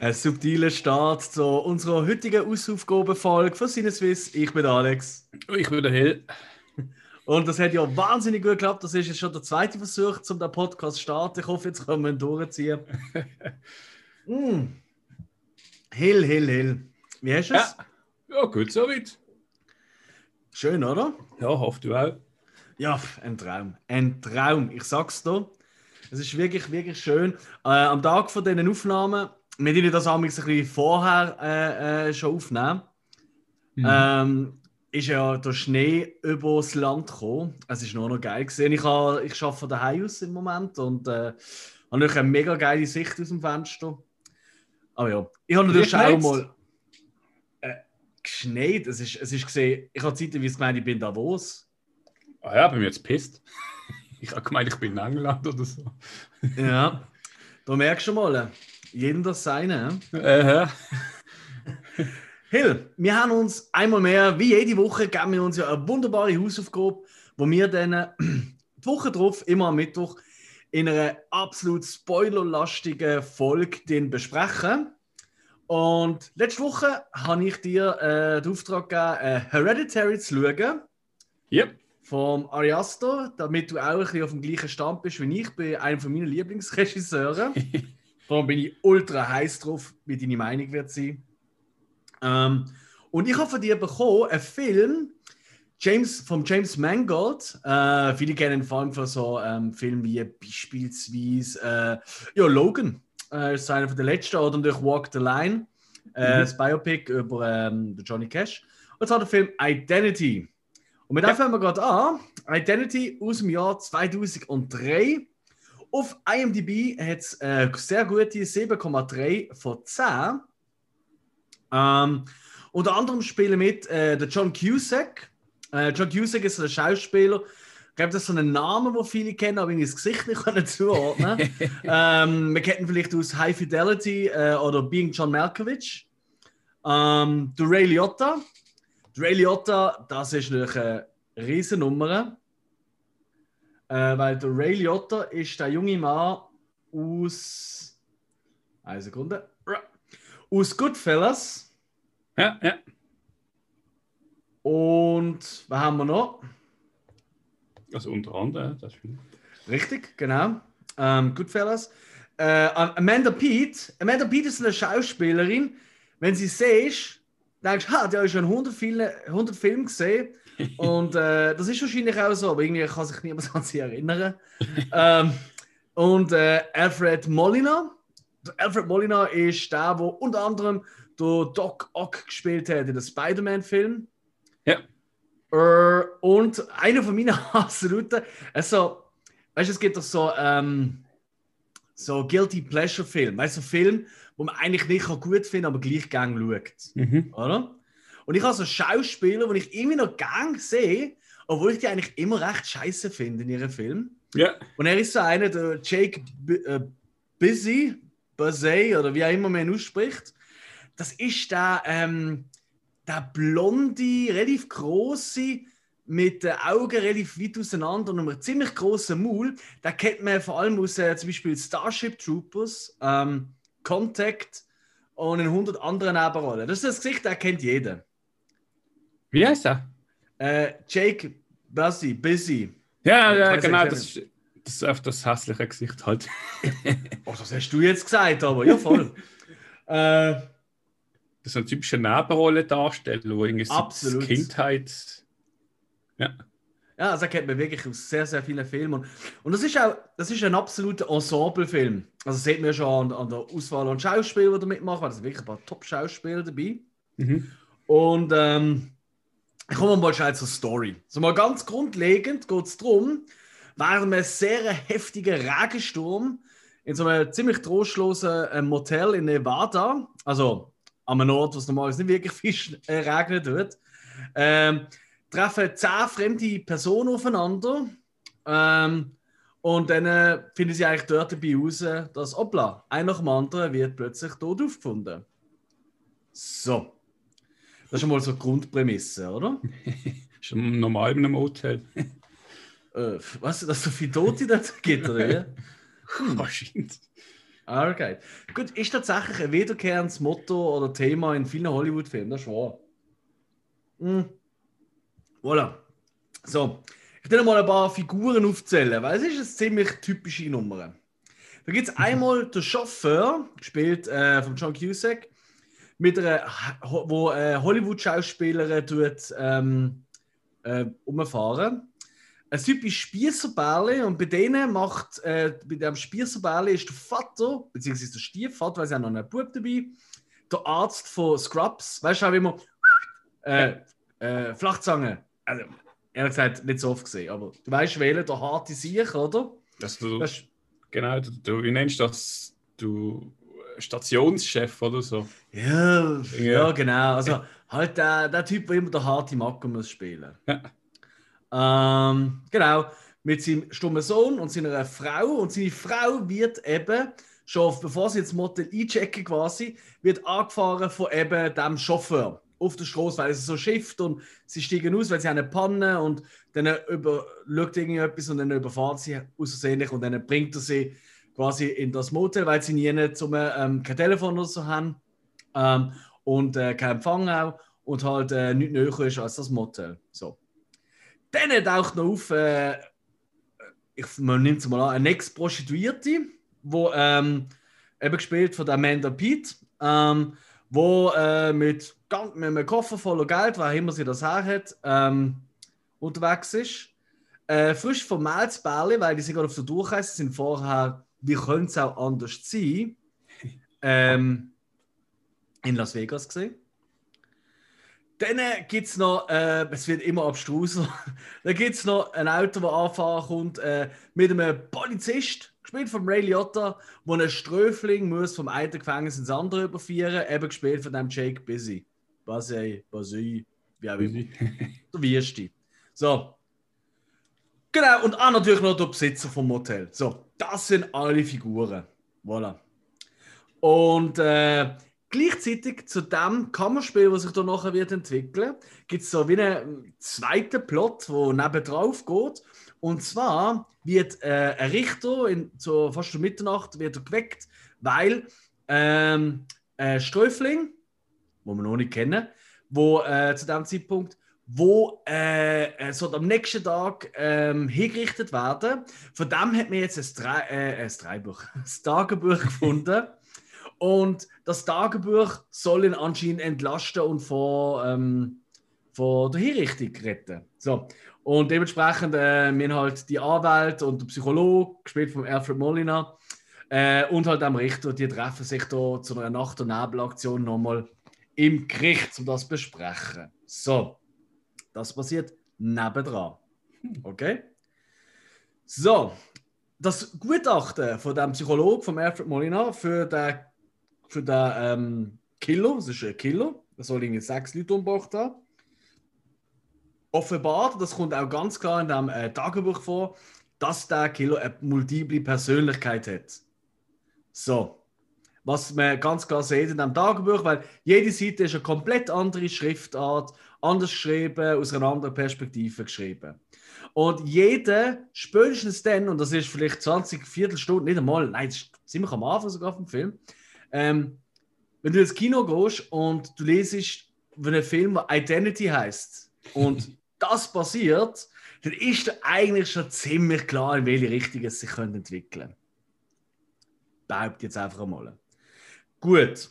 Ein subtiler Start zu unserer heutigen Ausaufgabenfolge von Sinneswiss. Ich bin Alex. Ich bin der Hill. Und das hat ja wahnsinnig gut geklappt. Das ist jetzt schon der zweite Versuch, um den Podcast zu starten. Ich hoffe, jetzt können wir ihn durchziehen. mm. Hill, Hill, Hill. Wie hast du es? Ja, ja gut, soweit. Schön, oder? Ja, hoffe du auch. Ja, ein Traum. Ein Traum. Ich sag's dir. Es ist wirklich, wirklich schön. Äh, am Tag von diesen Aufnahmen, wir dürfen das ein bisschen vorher äh, äh, schon aufnehmen, mhm. ähm, ist ja der Schnee über das Land gekommen. Es ist nur noch geil gesehen. Ich, habe, ich arbeite von daheim aus im Moment und äh, habe eine mega geile Sicht aus dem Fenster. Aber ja, ich habe natürlich auch mal äh, geschneit. Es ist, es ist gesehen, ich habe Zeit, wie es gemeint, ich bin Davos. Ah ja, bin mir jetzt pisst. Ich habe gemeint, ich bin in England oder so. Ja, da merkst du mal, jedem das seine. Äh, Hill, wir haben uns einmal mehr, wie jede Woche, geben wir uns ja eine wunderbare Hausaufgabe, wo wir dann die Woche drauf, immer am Mittwoch, in einer absolut spoilerlastigen Folge besprechen. Und letzte Woche habe ich dir äh, den Auftrag gegeben, äh, Hereditary zu schauen. Yep vom Ariasto, damit du auch ein bisschen auf dem gleichen Stand bist wie ich, bin einer von meinen Lieblingsregisseuren. Darum bin ich ultra heiß drauf, wie deine Meinung wird sein. Ähm, und ich habe von dir bekommen einen Film James, von James Mangold. Äh, viele kennen vor allem von so ähm, Filmen wie beispielsweise äh, ja, Logan. Äh, ist einer den letzten oder durch Walk the Line. Äh, mhm. Das Biopic über ähm, Johnny Cash. Und zwar der Film Identity. Und mit dem fangen wir gerade an. Identity aus dem Jahr 2003. Auf IMDb hat es äh, sehr gute 7,3 von 10. Ähm, unter anderem spielen mit äh, der John Cusack. Äh, John Cusack ist ein Schauspieler. Ich glaube, das ist so ein Name, den viele kennen, aber ich das Gesicht nicht können zuordnen ähm, Wir kennen vielleicht aus High Fidelity äh, oder Being John Malkovich. Ähm, der Ray Liotta Ray Liotta, das ist natürlich eine Riesennummer. Äh, weil der Ray Liotta ist der junge Mann aus. Eine Sekunde. Aus Goodfellas. Ja, ja. Und was haben wir noch? Also unter anderem, das Film. Richtig, genau. Ähm, Goodfellas. Äh, Amanda Pete. Amanda Pete ist eine Schauspielerin. Wenn sie siehst, denkst, ha, der hat schon 100 Filme, 100 Filme gesehen. Und äh, das ist wahrscheinlich auch so, aber irgendwie kann sich niemand an sie erinnern. ähm, und äh, Alfred Molina. Alfred Molina ist der, der unter anderem der Doc Ock gespielt hat in dem Spider-Man-Film. Ja. Äh, und einer von meinen absoluten, also, weißt du, es gibt doch so, ähm, so Guilty Pleasure-Film, weißt du, so Film, wo man eigentlich nicht gut finden aber gleich gern schaut. Mhm. Oder? Und ich habe so Schauspieler, die ich irgendwie noch gern sehe, obwohl ich die eigentlich immer recht scheiße finde in ihren Filmen. Ja. Und er ist so einer, der Jake B äh, Busy, Busey oder wie auch immer man ihn ausspricht. Das ist der, ähm, der blonde, relativ große, mit den Augen relativ weit auseinander und einem ziemlich großen Maul. Da kennt man vor allem aus äh, zum Beispiel Starship Troopers. Ähm, Contact und in 100 anderen Nebenrollen. Das ist das Gesicht, der kennt jeder. Wie heißt er? Äh, Jake Busy, Busy. Ja, ja genau, das ist, das ist oft das hässliche Gesicht halt. oh, das hast du jetzt gesagt, aber ja, voll. äh, das ist eine typische Nebenrolle-Darsteller, wo irgendwie Absolut. Kindheit. Ja. Ja, also kennt man wirklich aus sehr, sehr vielen Filmen. Und, und das ist auch das ist ein absoluter Ensemble-Film. Also das sieht man schon an, an, der Auswahl an Schauspielern, die da mitmachen. Da sind wirklich ein paar Top-Schauspieler dabei. Mhm. Und ähm, kommen wir mal schnell zur Story. Also mal ganz grundlegend geht es darum, während einem sehr heftigen Regensturm in so einem ziemlich trostlosen äh, Motel in Nevada, also an einem Ort, wo es normalerweise nicht wirklich viel äh, regnet wird, ähm, treffen zehn fremde Personen aufeinander. Ähm, und dann äh, finden sie eigentlich dort dabei raus, dass, hoppla, einer nach dem anderen wird plötzlich tot aufgefunden. So. Das ist schon mal so eine Grundprämisse, oder? ist normal in einem Hotel. äh, was, dass so viele Tote dort gibt, oder? Hm. Wahrscheinlich. Okay. Gut, ist tatsächlich ein wiederkehrendes Motto oder Thema in vielen Hollywood-Filmen, das ist wahr. Mm. Voilà. So, ich will mal ein paar Figuren aufzählen, weil es ist eine ziemlich typische Nummer. Da gibt es einmal den Chauffeur, gespielt äh, von John Cusack, mit einer, wo äh, Hollywood-Schauspielerin tut ähm, äh, umfahren. Ein typisch Spießerbärli und bei denen macht, äh, bei dem Spießerbärli ist der Vater, beziehungsweise der Stiefvater, weil sie haben noch einen Bub dabei, der Arzt von Scrubs, weißt du auch immer, äh, äh, Flachzange. Also, ehrlich gesagt, nicht so oft gesehen, aber du weißt, wählen der harte Sieg, oder? Dass du, Das, genau, du, du, wie nennst du das? Du Stationschef oder so. ja, ja, Ja. genau. Also halt der, der Typ, der immer der harte Macker muss spielen. Ja. Ähm, genau, mit seinem stummen Sohn und seiner Frau. Und seine Frau wird eben, schon bevor sie ins Motel einchecken quasi, wird angefahren von eben dem Chauffeur auf der Straße, weil es so schifft und sie steigen aus, weil sie eine Panne und dann über, schaut irgendetwas und dann überfahrt sie außersehentlich und dann bringt er sie quasi in das Motel, weil sie nie zum, ähm, kein Telefon oder so haben ähm, und äh, kein Empfang auch und halt äh, nichts näher ist als das Motel. So. Dann taucht noch auf, äh, ich, man nimmt es mal an, eine Ex-Prostituierte, wo ähm, eben gespielt von Amanda Pete, ähm, wo äh, mit, mit einem Koffer voller Geld, was immer sie das her hat, ähm, unterwegs ist. Äh, frisch vom Malzbärli, weil die sind gerade auf der Durchreise sind vorher, wie könnte es auch anders sein, ähm, in Las Vegas gesehen. Dann gibt es noch, äh, es wird immer abstruser, dann gibt es noch ein Auto, das anfahren kommt, äh, mit einem Polizist, gespielt von Ray Liotta, wo ein Ströfling muss vom einen Gefängnis ins andere überführen, eben gespielt von dem Jake Busy. Basey, Basey, wie auch immer. Der Wirsti. So. Genau, und auch natürlich noch der Besitzer vom Motel. So, das sind alle Figuren. Voilà. Und äh, gleichzeitig zu dem Kammerspiel, das sich da nachher wird entwickeln, gibt es so wie einen zweiten Plot, der nebendrauf geht. Und zwar wird äh, ein Richter in, so fast um Mitternacht wird er geweckt, weil ähm, ein Sträufling, wo wir noch nicht kennen, wo äh, zu dem Zeitpunkt, wo äh, äh, so am nächsten Tag ähm, hingerichtet werden. Von dem hat man jetzt ein, Drei, äh, ein Dreibuch, ein Tagebuch gefunden. Und das Tagebuch soll ihn anscheinend entlasten und vor, ähm, vor der Hinrichtung retten. So. Und dementsprechend, äh, wir halt die Anwälte und der Psychologe, gespielt von Alfred Molina, äh, und halt am Richter, die treffen sich da zu einer Nacht- und Nebelaktion nochmal im Gericht, um das zu besprechen. So, das passiert nebendran. Okay? So, das Gutachten von dem Psychologen, von Alfred Molina, für den, für den ähm, Killer, das ist ein Killer, der soll irgendwie sechs Leute umgebracht haben, offenbart, das kommt auch ganz klar in dem äh, Tagebuch vor, dass der Killer eine multiple Persönlichkeit hat. So. Was man ganz klar sieht in dem Tagebuch, weil jede Seite ist eine komplett andere Schriftart, anders geschrieben, aus einer anderen Perspektive geschrieben. Und jeder, spätestens dann, und das ist vielleicht 20 Viertelstunden, nicht einmal, nein, das ist ziemlich am Anfang sogar vom Film, ähm, wenn du ins Kino gehst und du lesest von einem Film, der Identity heißt und das passiert, dann ist dir eigentlich schon ziemlich klar, in welche Richtung es sich entwickeln könnte. Behaupte jetzt einfach einmal. Gut.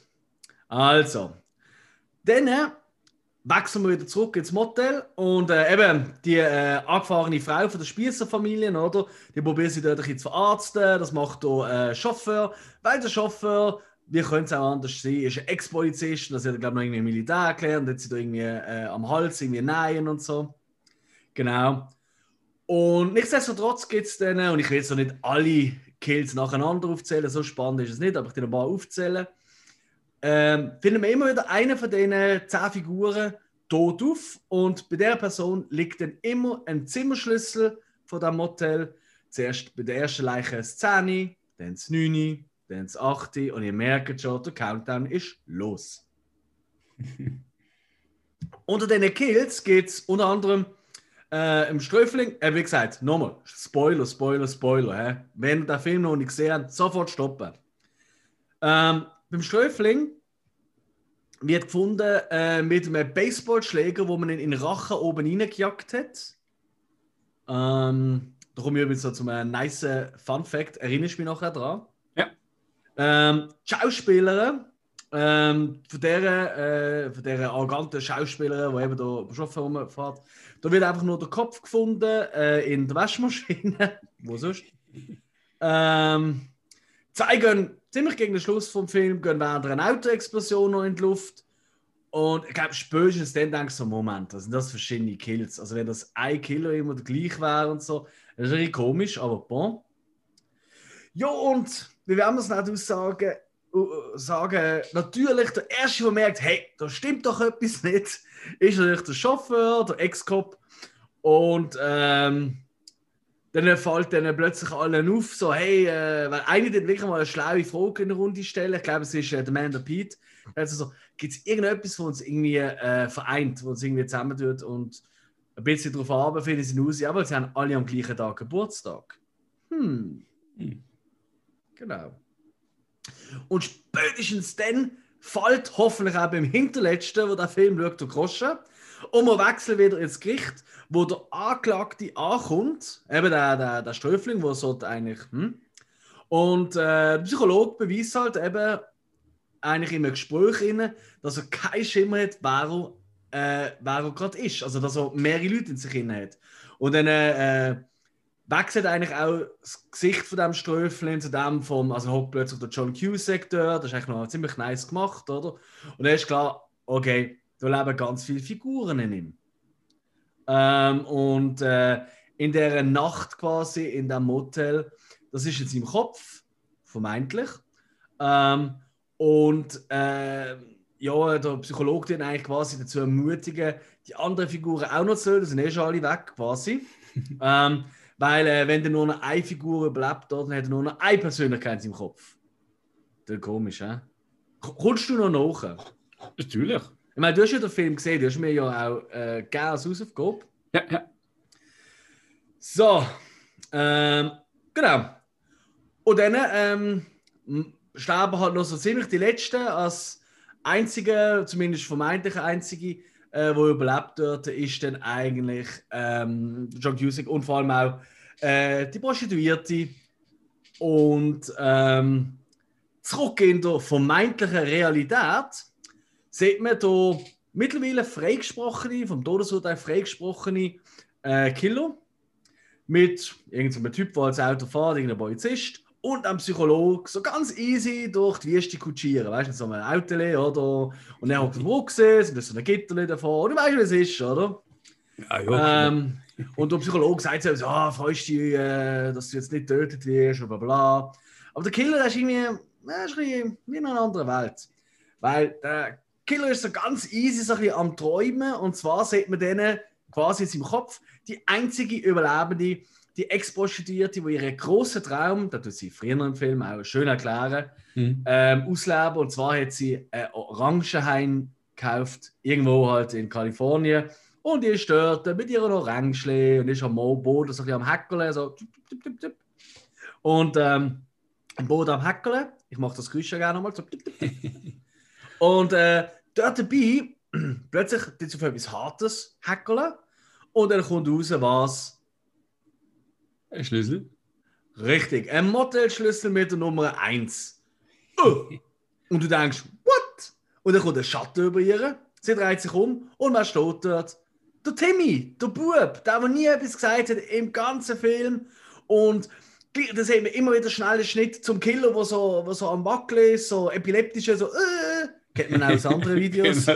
Also. Dann wechseln wir wieder zurück ins Motel und äh, eben die äh, angefahrene Frau von der Spießerfamilie, oder? Die probiert sie dort ein bisschen zu verarzten. Das macht der äh, Chauffeur, weil der Chauffeur, wie könnte es auch anders sein, ist ein Ex-Polizist. Das hat er, glaube ich, noch irgendwie Militär gelernt. Hat sie da irgendwie äh, am Hals irgendwie nähen und so. Genau. Und nichtsdestotrotz gibt es dann, und ich will jetzt noch nicht alle Kills nacheinander aufzählen, so spannend ist es nicht, aber ich will ein paar aufzählen. Ähm, finden wir immer wieder einen von diesen zehn Figuren tot auf und bei der Person liegt dann immer ein Zimmerschlüssel von dem Motel. Zuerst bei der ersten Leiche das 10, dann das 9, dann das 8 und ihr merkt schon, der Countdown ist los. Unter den Kills geht es unter anderem äh, im Ströfling, äh, wie gesagt, nochmal, Spoiler, Spoiler, Spoiler. Hä? Wenn ihr den Film noch nicht gesehen habt, sofort stoppen. Ähm, beim Sträufling wird gefunden äh, mit einem Baseballschläger, wo man ihn in den Rachen oben reingejagt hat. Ähm, da komme ich übrigens so zum einem nice Fun Fact, erinnerst du mich nachher dran? Ja. Ähm, die Schauspielerin, ähm, von dieser, äh, von dieser arroganten Schauspielerin, die eben da Stoff rumfährt, da wird einfach nur der Kopf gefunden äh, in der Waschmaschine. Wo sonst? ähm, zeigen ziemlich gegen den Schluss vom Film, gehen während einer Autoexplosion noch in die Luft. Und ich glaube, spätestens dann denkst du Moment, was sind das verschiedene Kills? Also wenn das ein Killer immer der gleich wäre und so, das ist irgendwie komisch, aber bon. Ja, und wie werden wir es nicht aussagen? Uh, sagen, natürlich, der Erste, der merkt, hey, da stimmt doch etwas nicht, ist natürlich der Chauffeur, der Ex-Cop. Und ähm, dann fällt dann plötzlich allen auf, so, hey, äh, weil einer dann wirklich mal eine schlaue Frage in der Runde stellen, ich glaube, es ist äh, der Man der Pete, also so, gibt es irgendetwas, was uns irgendwie äh, vereint, was uns irgendwie zusammentut und ein bisschen darauf haben, finden sie raus, ja, weil sie haben alle am gleichen Tag Geburtstag. Hm. Hm. Genau. Und spätestens dann fällt hoffentlich auch beim Hinterletzten, wo der Film schaut, der Groschen. Und wir wechseln wieder ins Gericht, wo der Anklagte ankommt, eben der, der, der Ströfling, der sollte eigentlich. Hm? Und äh, der Psychologe beweist halt eben eigentlich in einem Gespräch, rein, dass er keinen Schimmer hat, wer er, äh, er gerade ist. Also, dass er mehrere Leute in sich drin hat. Und dann äh, wechselt eigentlich auch das Gesicht von dem Ströfling zu dem vom, also hockt plötzlich der John dort, das ist eigentlich noch ziemlich nice gemacht, oder? Und dann ist klar, okay, da leben ganz viele Figuren in ihm. Ähm, und äh, in der Nacht quasi in dem Motel, das ist jetzt im Kopf, vermeintlich. Ähm, und äh, ja, der Psychologe den eigentlich quasi dazu ermutigen, die anderen Figuren auch noch zu hören, die sind eh schon alle weg quasi. ähm, weil äh, wenn dann nur noch eine Figur überlebt, dann hat er nur noch eine Persönlichkeit im Kopf. Das ist komisch, hä? Kommst du noch nach? Natürlich. Ich meine, du hast ja den Film gesehen, du hast mir ja auch äh, als Hausaufgabe. Ja, ja. So, ähm, genau. Und dann ähm, sterben halt noch so ziemlich die Letzten als einzige, zumindest vermeintlich einzige, äh, wo überlebt dort, ist dann eigentlich ähm, John Cusack und vor allem auch äh, die Prostituierte. Und ähm, zurück in der vermeintlichen Realität sieht man hier mittlerweile freigesprochene, vom Todesurteil freigesprochene äh, Killer mit irgendeinem Typ, der als Auto fährt, irgendein Polizist und einem Psychologe so ganz easy durch die Wüste kutschieren. Weißt du, so ein Auto oder? Und er hat den Rucksack, sind so ein Gitter davor. Und du weißt, wie es ist, oder? Ja, ja. Ähm, und der Psychologe sagt so: Ja, freust du dich, äh, dass du jetzt nicht getötet wirst, bla bla. Aber der Killer der ist irgendwie, äh, ist irgendwie wie in einer anderen Welt. Weil der Killer ist so ganz easy so ein bisschen am Träumen. Und zwar sieht man denen quasi jetzt im Kopf die einzige Überlebende, die Ex-Prostituierte, die ihren großen Traum, das tut sie früher im Film auch schön erklären, Mhm. ähm, ausleben. Und zwar hat sie ein Orangenhain gekauft, irgendwo halt in Kalifornien. Und die ist dort mit ihren Orangen und ist am Boden so ein bisschen am Hackeln, so. Und ähm, am Boden am Hackeln, ich mache das Geräusch ja gerne nochmal, so. Und äh, dort dabei, plötzlich tut auf etwas Hartes hackeln und dann kommt raus, was? Ein Schlüssel. Richtig, ein Motelschlüssel mit der Nummer 1. Oh. Und du denkst, what? Und dann kommt ein Schatten über ihr, sie dreht sich um und wer steht dort? Der Timmy, der Bub, der, der nie etwas gesagt hat im ganzen Film. Und da sehen wir immer wieder schnell einen Schnitt zum Killer, der so, wo so am Wackeln ist, so epileptisch, so, äh, kennt man auch aus anderen Videos.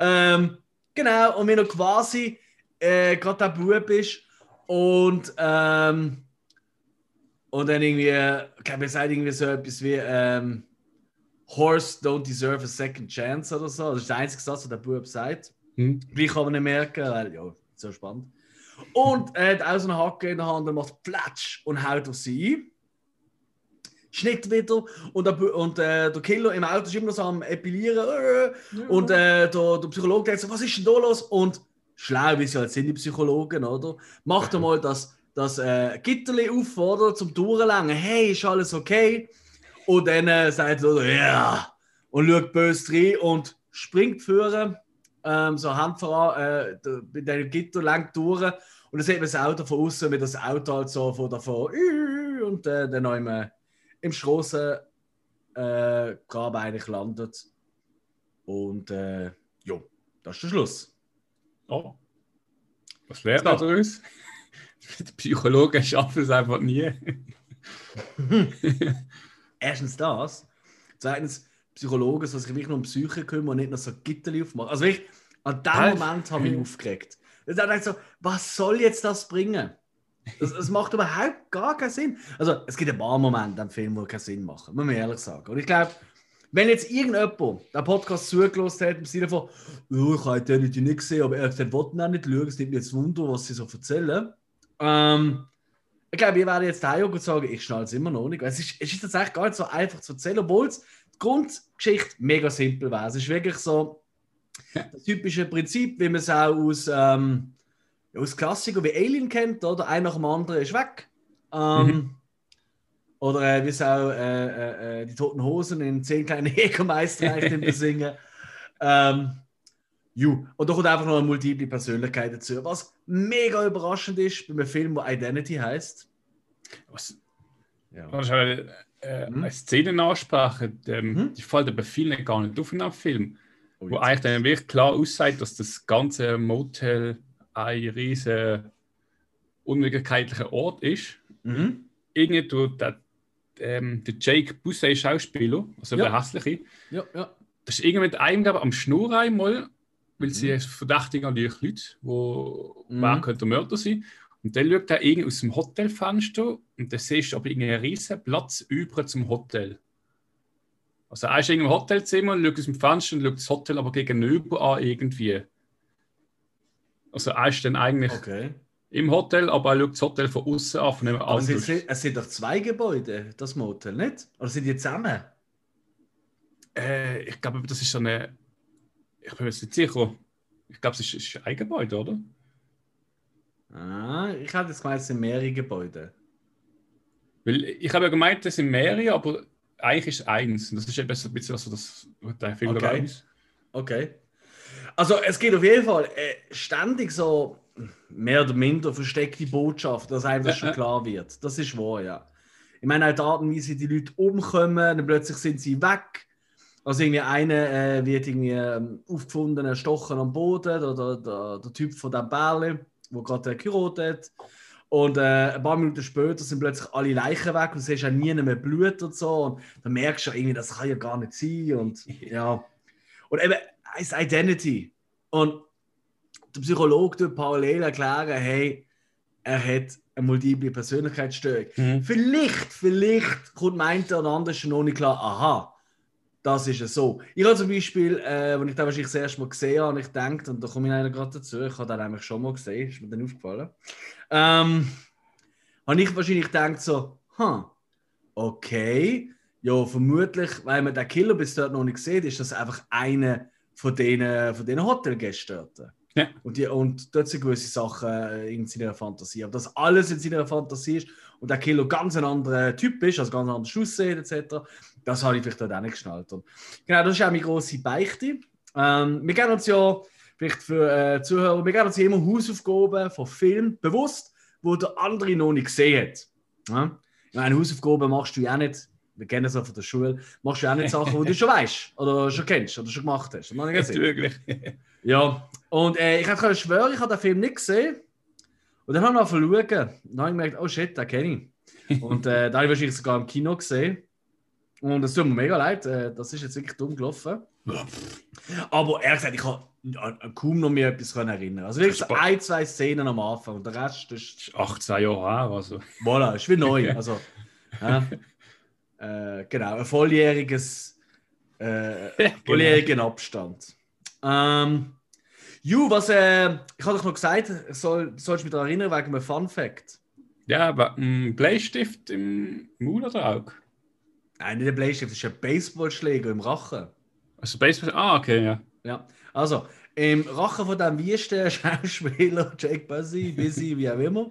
ähm, genau, und wenn er quasi äh, gerade der Bub ist und, ähm, und dann irgendwie, ich glaube, er sagt irgendwie so etwas wie ähm, Horse don't deserve a second chance oder so. Das ist der einzige Satz, den der Bub sagt. Hm. Wie kann man nicht merken, weil ja, so spannend. Und er hat auch so eine Hacke in der Hand und macht Platsch und haut auf sie ein. Schnitt wieder und, der, und äh, der Killer im Auto ist immer so am Epilieren. Äh, und äh, der, der Psychologe denkt so, was ist denn da los? Und schlau, wie sie halt sind, die Psychologen, oder? Macht er mal das das äh, Gitterli auffordert zum Durchlängen. Hey, ist alles okay? Und dann äh, sagt er, ja. Und schaut böse rein und springt führen, ähm, so Hand voran, äh, mit dem Gitter lang durch. Und dann sieht man das Auto von außen, mit das Auto halt so von davor. Und äh, dann noch im, äh, im Strassen äh, Grab eigentlich landet. Und äh, ja, das ist der Schluss. Oh. Was lernt man daraus? Die Psychologen schaffen es einfach nie. Erstens das. Zweitens, Psychologen, so sich wirklich nur um Psyche kümmern und nicht noch so Gitterli aufmachen. Also wirklich, an dem. Moment habe ich mich aufgeregt. Ich dachte so, was soll jetzt das bringen? Das, das macht überhaupt gar keinen Sinn. Also, es gibt ein paar Momente im Film, die keinen Sinn machen, muss man ehrlich sagen. Und ich glaube, wenn jetzt irgendjemand den Podcast zugelassen hat, im Sinne von, oh, ich habe den nicht gesehen, aber er wollte ihn auch nicht schauen, es nimmt mich jetzt Wunder, was sie so erzählen. Ähm, ich glaube, wir werden jetzt heimgehen und sagen, ich schnall es immer noch nicht. Es ist, es ist tatsächlich gar nicht so einfach zu erzählen, obwohl es die Grundgeschichte mega simpel wäre. Es ist wirklich so das typische Prinzip, wie man es auch aus, ähm, aus Klassikern wie Alien kennt, oder? Einer nach dem anderen ist weg. Ähm, Mhm. Oder äh, wie es auch äh, äh, äh, die Toten Hosen in zehn kleine Jägermeister singen. Ähm, ju. Und da kommt einfach noch eine multiple Persönlichkeit dazu. Was mega überraschend ist bei einem Film, der Identity heißt. Was, Ja. was eine, äh, Mhm. eine Szenenansprache, ähm, Mhm. die fällt aber vielen gar nicht auf in einem Film. Oh, wo eigentlich dann wirklich klar aussieht, dass das ganze Motel ein riesen unwirklicher Ort ist. Mhm. Irgendwie tut der, ähm, der Jake Bussey Schauspieler, also Ja. der hässliche, Ja, ja. das ist irgendwie mit einem glaub, ich, am Schnur einmal, weil sie Mhm. verdächtigen an die Leute, wo Mhm. wer könnte der Mörder sein. Und dann schaut er irgendwie aus dem Hotelfenster und dann siehst du aber irgendwie einen riesen Platz über zum Hotel. Also er ist irgendwie im Hotelzimmer und schaut aus dem Fenster und schaut das Hotel aber gegenüber an irgendwie. Also er ist dann eigentlich Okay. im Hotel, aber er schaut das Hotel von außen an, von einem Aber es sind, es sind doch zwei Gebäude, das Motel, nicht? Oder sind die zusammen? Äh, ich glaube, das ist so eine. Ich bin mir jetzt nicht sicher. Ich glaube, es ist, ist ein Gebäude, oder? Ah, ich hatte jetzt gemeint, es sind mehrere Gebäude. Weil ich habe ja gemeint, es sind mehrere, aber eigentlich ist es eins. Und das ist eben so ein bisschen so das, der Film Okay. Okay. Also es geht auf jeden Fall äh, ständig so mehr oder minder versteckte Botschaft, dass einem das Ja, schon ja. klar wird. Das ist wahr, ja. Ich meine auch die Art und Weise, wie die Leute umkommen, dann plötzlich sind sie weg. Also irgendwie einer äh, wird irgendwie ähm, aufgefunden, erstochen am Boden, oder der, der Typ von dem Bärle, wo gerade geheiratet hat. Und äh, ein paar Minuten später sind plötzlich alle Leichen weg und du siehst auch nie mehr Blut und so. Und dann merkst du irgendwie, das kann ja gar nicht sein. Und ja. Und eben, ist Identity. Und der Psychologe tut parallel erklären, hey, er hat eine multiple Persönlichkeitsstörung. Mhm. Vielleicht, vielleicht kommt meint der andere schon noch nicht klar, aha, das ist es so. Ich habe zum Beispiel, äh, als ich den wahrscheinlich das erste Mal gesehen habe, und ich denke, und da komme ich einer gerade dazu, ich habe den eigentlich schon mal gesehen, ist mir dann aufgefallen, ähm, habe ich wahrscheinlich gedacht so, hm, okay, ja, vermutlich, weil man den Killer bis dort noch nicht sieht, ist das einfach einer von diesen, von diesen Hotelgästen dort. Ja. Und, die, und dort sind gewisse Sachen äh, in seiner Fantasie. Aber dass alles in seiner Fantasie ist und der Killer ganz ein anderer Typ ist, also ganz anders aussieht, etc., das habe ich vielleicht dort auch nicht geschnallt. Und genau, das ist auch meine grosse Beichte. Ähm, wir geben uns ja, vielleicht für äh, Zuhörer, wir geben uns ja immer Hausaufgaben von Filmen bewusst, wo der andere noch nicht gesehen hat. Ja? Ich meine, Hausaufgaben machst du ja auch nicht, wir kennen es auch von der Schule, machst du ja auch nicht Sachen, die du schon weißt oder schon kennst oder schon gemacht hast. Wirklich. Ja, und äh, ich kann schwören, ich habe den Film nicht gesehen. Und dann habe ich noch schauen. Und dann habe ich gemerkt, oh shit, den kenne ich. Und äh, da habe ich wahrscheinlich sogar im Kino gesehen. Und das tut mir mega leid, äh, das ist jetzt wirklich dumm gelaufen. Aber ehrlich gesagt, ich kann an- an kaum noch mehr etwas erinnern. Also wirklich so ein, zwei Szenen am Anfang und der Rest ist, ist 18 Jahre her. Also. voilà, ist wie neu. Also, ja. Äh, genau, ein volljähriges, äh, Genau. volljährigen Abstand. Ähm, Ju, was, äh, ich habe doch noch gesagt, soll, sollst du mich daran erinnern, wegen einem Fun Fact. Ja, aber ein Bleistift im Maul oder Auge? Nein, nicht der Bleistift, das ist ein Baseballschläger im Rachen. Also Baseball. Ah, okay, ja. Ja, also, im Rachen von dem wiesten Schauspieler, Jake Busy, Busy, wie auch immer,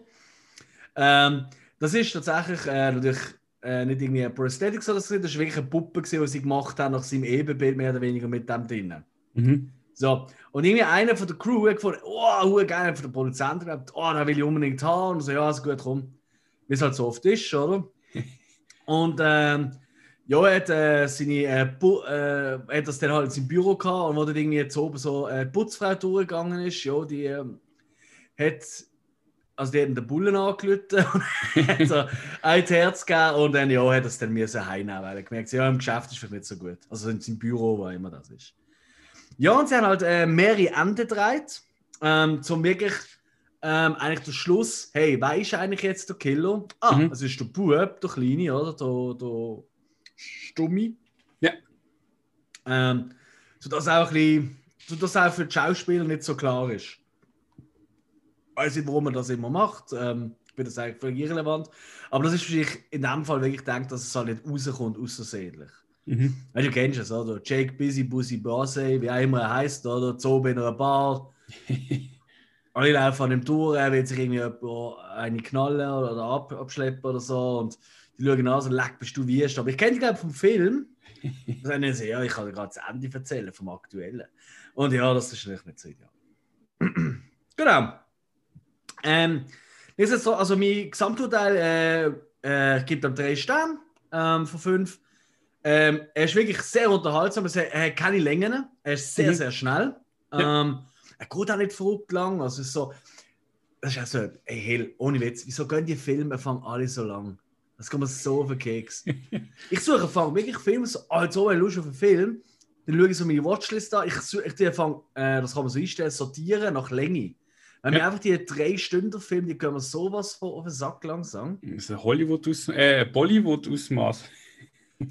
Ähm, das ist tatsächlich äh, natürlich äh, nicht irgendwie ein Prosthetics oder so, das war wirklich eine Puppe, gewesen, die sie gemacht haben nach seinem Ebenbild, mehr oder weniger mit dem drinnen. Mhm. So, und irgendwie einer von der Crew hat gefunden, oh, geil, von der Produzenten oh, da will ich unbedingt haben. Und so, ja, ist gut, komm. Wie es halt so oft ist, oder? und ähm, ja, er hat, äh, seine, äh, äh, hat das dann halt in seinem Büro gehabt und wo dann irgendwie jetzt oben so äh, die Putzfrau durchgegangen ist, ja, die ähm, hat, also die hat den Bullen angelötet und hat so ein Herz gegeben und dann, ja, hat er es dann müssen heimnehmen, weil er gemerkt hat, ja, im Geschäft ist vielleicht nicht so gut. Also in seinem Büro, wo immer das ist. Ja, und sie haben halt äh, mehrere Enden gedreht, ähm, zum wirklich ähm, eigentlich der Schluss, hey, wer ist eigentlich jetzt der Killer? Ah, Mhm. das ist der Bub, der Kleine, oder? Der, der Stummi. Ja. Ähm, sodass auch ein bisschen, sodass auch für die Schauspieler nicht so klar ist. Weiß nicht, warum man das immer macht. Ähm, ich bin das eigentlich völlig irrelevant. Aber das ist wahrscheinlich in dem Fall wirklich gedacht, dass es halt nicht rauskommt, außersehentlich. Mhm. Weil du kennst es, oder? Jake Busy, Busy Bossy, wie auch immer er heißt, oder? Zobe in einer Bar. Alle laufen an dem Tour, er will sich irgendwie eine knallen oder ab, abschleppen oder so. Und die schauen an, so, leck, bist du wüst. Aber ich kenne die, glaube ich, vom Film. Und dann sagen sie, ja, ich kann dir gerade das Ende erzählen vom Aktuellen. Und ja, das ist natürlich nicht so ideal. genau. Ähm, das ist so, also mein Gesamturteil äh, äh, gibt ihm drei Sterne ähm, von fünf. Ähm, er ist wirklich sehr unterhaltsam, er hat keine Längen, er ist sehr, Mhm. sehr schnell. Ja. Ähm, er geht auch nicht verrückt lang, also es ist so, das ist auch so, ey, Hell, ohne Witz, wieso gehen die Filme fangen alle so lang? Das kommt mir so auf den Keks. ich suche fang wirklich Filme, so, oh, jetzt so eine Lust auf einen Film, dann schaue ich so meine Watchlist an, ich, suche- ich fang, äh, das kann man so einstellen, sortieren nach Länge. Wenn Ja. einfach die drei Stunden Filme, die können wir sowas von auf den Sack langsam. Das ist ein Hollywood aus, äh, Bollywood Ausmaß.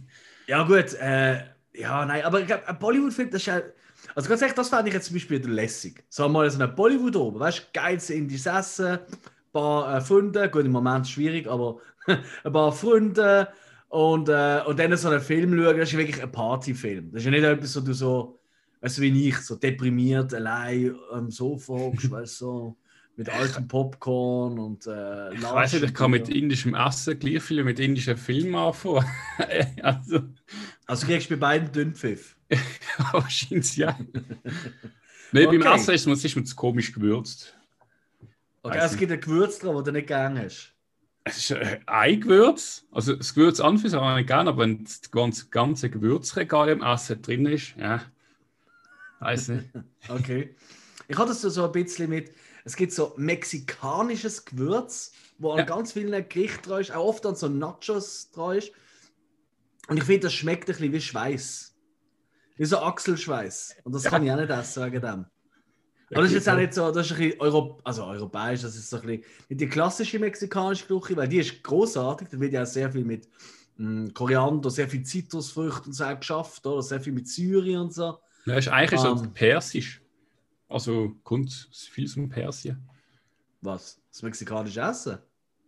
Ja, gut, äh, ja, nein, aber ich glaube, ein Bollywood-Film, das ist ja. Also ganz ehrlich, das fand ich jetzt zum Beispiel lässig. So mal so ein Bollywood oben, weißt du, geiles indisches Essen, ein paar äh, Freunde, gut, im Moment schwierig, aber ein paar Freunde und, äh, und dann so einen Film schauen, das ist wirklich ein Partyfilm. Das ist ja nicht etwas, wo du so, weißt du, wie ich, so deprimiert allein am Sofa weißt du, so, mit altem Popcorn und äh, Ich weiß nicht, ich kann mit indischem Essen gleich viel mit indischen Filmen anfangen. also, Also kriegst du bei beiden Dünnpfiff. wahrscheinlich ja. Nein, beim Okay. Essen ist man, ist man zu komisch gewürzt. Okay, Weiss es gibt ein Gewürz dran, das du nicht gern hast. Es ist äh, ein Gewürz. Also das Gewürz an für sich habe ich gerne, aber wenn das ganze, ganze Gewürzregal im Essen drin ist, ja. Weiß nicht. Okay. Ich hatte das so ein bisschen mit, es gibt so mexikanisches Gewürz, wo Ja. an ganz vielen Gerichten dran ist, auch oft an so Nachos dran ist. Und ich finde, das schmeckt ein bisschen wie Schweiß. Wie so Achselschweiß. Und das kann ich auch nicht essen wegen dem. Aber das ist jetzt auch nicht so, das ist ein bisschen Europ also europäisch, das ist so ein bisschen nicht die klassische mexikanische Küche, weil die ist großartig. Da wird ja auch sehr viel mit mm, Koriander, sehr viel Zitrusfrüchte und so geschafft, oder? Sehr viel mit Säure und so. Ja, ist eigentlich so Ähm. persisch. Also kommt viel zum Persien. Was? Das mexikanische Essen?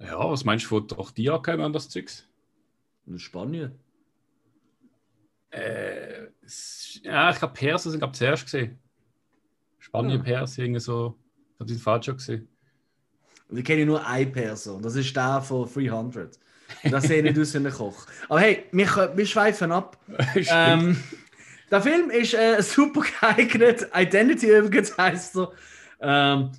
Ja, was meinst du von Tortilla kommen das Zeugs? In Spanien. Äh, ja, ich glaube, Persien sind glaub, zuerst gesehen. Spanien, Ja. Persien, irgendwie so. Ich habe den falsch schon gesehen. Und ich kenne nur eine Person. Das ist der von 300. Und das sehe nicht aus wie ein Koch. Aber hey, wir, wir schweifen ab. Ähm, der Film ist äh, super geeignet. Identity übrigens heißt er. Ähm,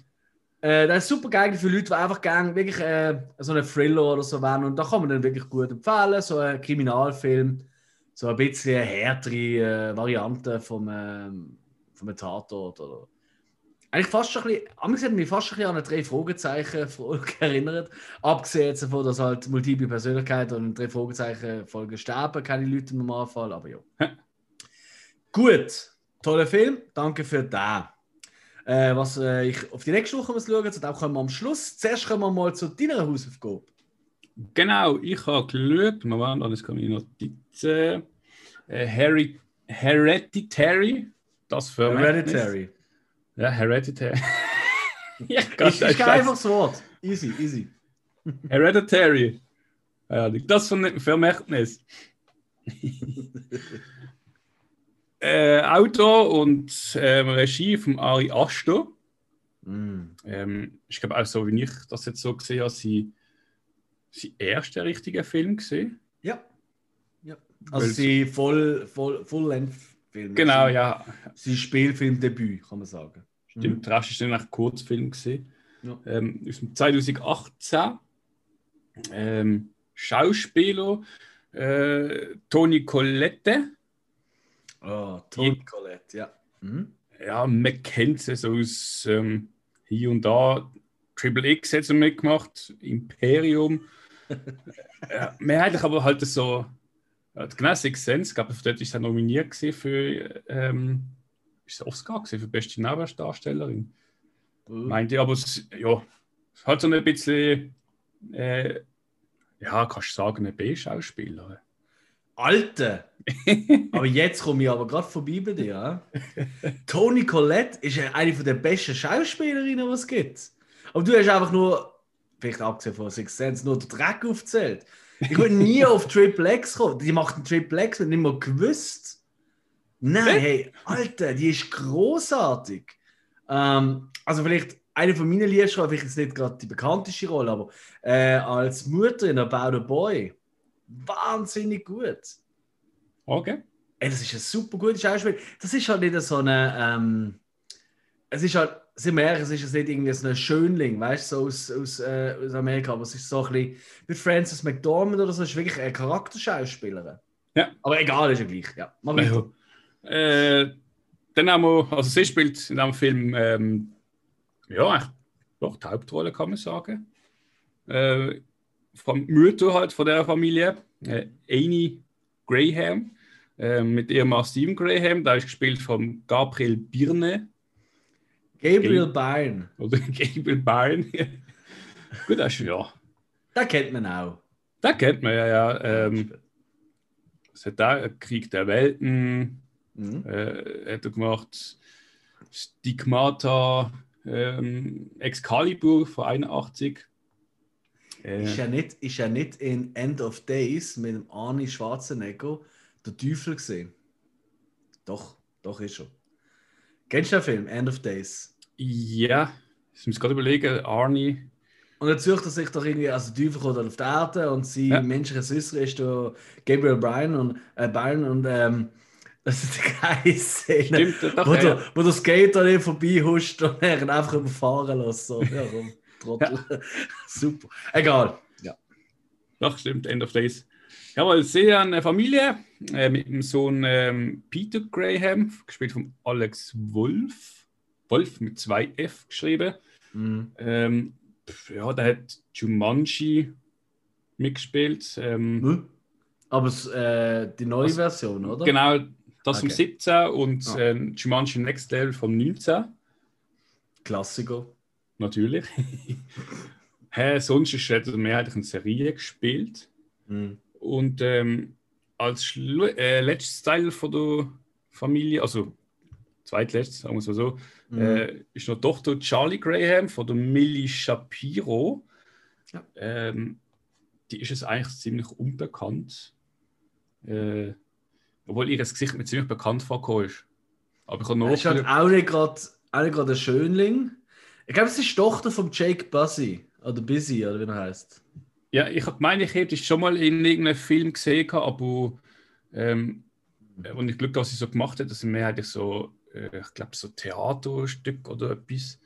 äh, der ist super geeignet für Leute, die einfach gerne wirklich äh, so einen Thriller oder so wollen. Und da kann man dann wirklich gut empfehlen. So ein Kriminalfilm. So ein bisschen eine härtere äh, Variante vom, ähm, vom Tatort. Oder eigentlich fast schon ein bisschen, Amigs hat mich fast schon ein bisschen an eine drei Fragezeichen Folge erinnert. Abgesehen davon, dass halt multiple Persönlichkeiten und drei Fragezeichen Folge sterben, keine Leute im Normalfall, aber ja. Gut, toller Film, danke für den. Äh, was äh, ich auf die nächste Woche muss schauen, zu dem kommen wir am Schluss. Zuerst kommen wir mal zu deiner Hausaufgabe. Genau, ich habe geschaut, Moment, alles kann ich Notizen. Äh, Harry, Hereditary, das Vermächtnis. Hereditary. Ja, Hereditary. ja, Ich, Gott, ich das gehe einfach das Wort. Easy, easy. Hereditary. Ja, das Ver- Vermächtnis. äh, Autor und ähm, Regie von Ari Aster. Mm. Ähm, ich glaube auch so, wie ich das jetzt so gesehen habe, sie sein erster richtiger Film gesehen. Ja. ja. Also sie voll, voll, Full-Length-Film. Genau, ja. Sein Spielfilmdebüt, kann man sagen. Stimmt, mhm. Rest ist dann ein Kurzfilm gesehen. Ja. Ähm, aus dem 2018. Ähm, Schauspieler äh, Toni Collette. Oh, Toni Collette, ja. Mhm. Ja, man kennt sie so aus ähm, hier und da. Triple X hat sie mitgemacht, Imperium. ja, mehrheitlich aber halt so, ja, genau Six Sense, ich glaube, dort ist er nominiert für, ähm, ist es Oscar für beste Nebendarstellerin. Mhm. Meinte aber, es, ja, es hat so ein bisschen, äh, ja, kannst du sagen, ein B-Schauspieler. Alter! aber jetzt komme ich aber gerade vorbei bei dir. Ja? Toni Collette ist eine der besten Schauspielerinnen, die es gibt. Aber du hast einfach nur, vielleicht abgesehen von Six Sense, nur den Dreck aufgezählt. Ich würde nie auf Triple X kommen. Die macht einen Triple X und nicht mal gewusst. Nein, hey, Alter, die ist großartig. Ähm, also vielleicht eine von meinen Liebsten, vielleicht jetzt nicht gerade die bekannteste Rolle, aber äh, als Mutter in About a Boy wahnsinnig gut. Okay. Ey, das ist ein super gutes Schauspiel. Das ist halt nicht so eine. Ähm, es ist halt, sind wir ehrlich, es ist nicht irgendwie so ein Schönling, weißt du, so aus, aus, äh, aus Amerika, aber es ist so ein bisschen wie Francis McDormand oder so, ist wirklich eine Charakterschauspielerin. Ja. Aber egal, ist ja gleich. Ja, mach weiter. Äh, dann haben wir, also sie spielt in diesem Film, ähm, ja, doch die Hauptrolle, kann man sagen. Äh, vom Mutter halt von der Familie, äh, Annie Graham, äh, mit ihrem Mann Stephen Graham, da ist gespielt von Gabriel Birne. Gabriel Byrne. Oder Gabriel Byrne. Gut, das ist ja. Da kennt man auch. Da kennt man ja, ja. Ähm, hat da Krieg der Welten mhm. äh, hat er gemacht. Stigmata, ähm, Excalibur von 81. Äh, ist, ja nicht, ist ja nicht in End of Days mit dem Arnie Schwarzenegger der Teufel gesehen. Doch, doch ist er. Kennst du den Film, End of Days? Ja, ich muss gerade überlegen, Arnie. Und dann sucht er sich doch irgendwie, also der Teufel kommt auf die Erde und sein ja. menschlicher Süßer ist der Gabriel Bryan und, äh, Byron und ähm, das ist eine geile Szene, Stimmt, doch, wo, ja. der, wo der Skater nicht vorbei huscht und er einfach überfahren lässt. So. Ja, Trottel. Ja. Super. Egal. Ja. Doch, stimmt, End of Days. Jawohl, sehe eine Familie äh, mit dem Sohn ähm, Peter Graham, gespielt von Alex Wolf. Wolf mit zwei F geschrieben. Mhm. Ähm, ja, der hat Jumanji mitgespielt. Ähm, hm? Aber äh, die neue also, Version, oder? Genau, das okay. vom 17 und ah. äh, Jumanji Next Level vom 19. Klassiker natürlich. hey, sonst ist er mehrheitlich eine Serie gespielt. Mhm. Und ähm, als Schlu äh, letztes Teil von der Familie, also zweitletztes, sagen wir es mal so, mhm. äh, ist noch Tochter Charlie Graham von der Millie Shapiro. Ja. Ähm, die ist es eigentlich ziemlich unbekannt. Äh, obwohl ihr Gesicht mir ziemlich bekannt vorgekommen ist. Aber ich habe noch. ist halt auch nicht gerade ein Schönling. Ich glaube, es ist die Tochter von Jake Buzzy. Oder Busy, oder wie er heißt. Ja, ich meine, ich hätte schon mal in irgendeinem Film gesehen, aber ähm, und ich glaube, was sie so gemacht hat, dass sie mehr so, äh, ich glaube, so Theaterstück oder etwas.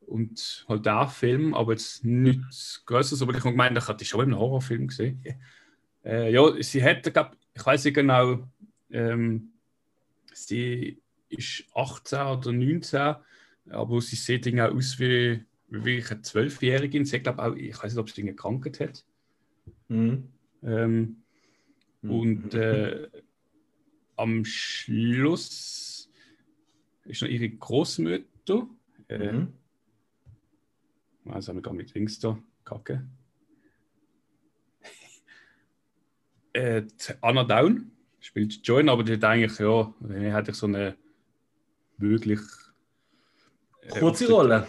Und halt auch Film, aber jetzt nichts Größeres. Aber ich habe gemeint, ich hatte schon einen Horrorfilm gesehen. äh, ja, sie hätte, glaube ich, weiß nicht genau, ähm, sie ist 18 oder 19 aber sie sieht auch aus wie, wie eine Zwölfjährige. Sie glaube auch, ich weiß nicht, ob sie eine Krankheit hat. Mhm. Ähm, mhm. Und äh, am Schluss ist noch ihre Großmutter. Äh, mhm. Also haben wir gar mit Dings da, Kacke. äh, Anna Down spielt Join, aber die hat eigentlich, ja, die hat so eine wirklich Kurze Rolle.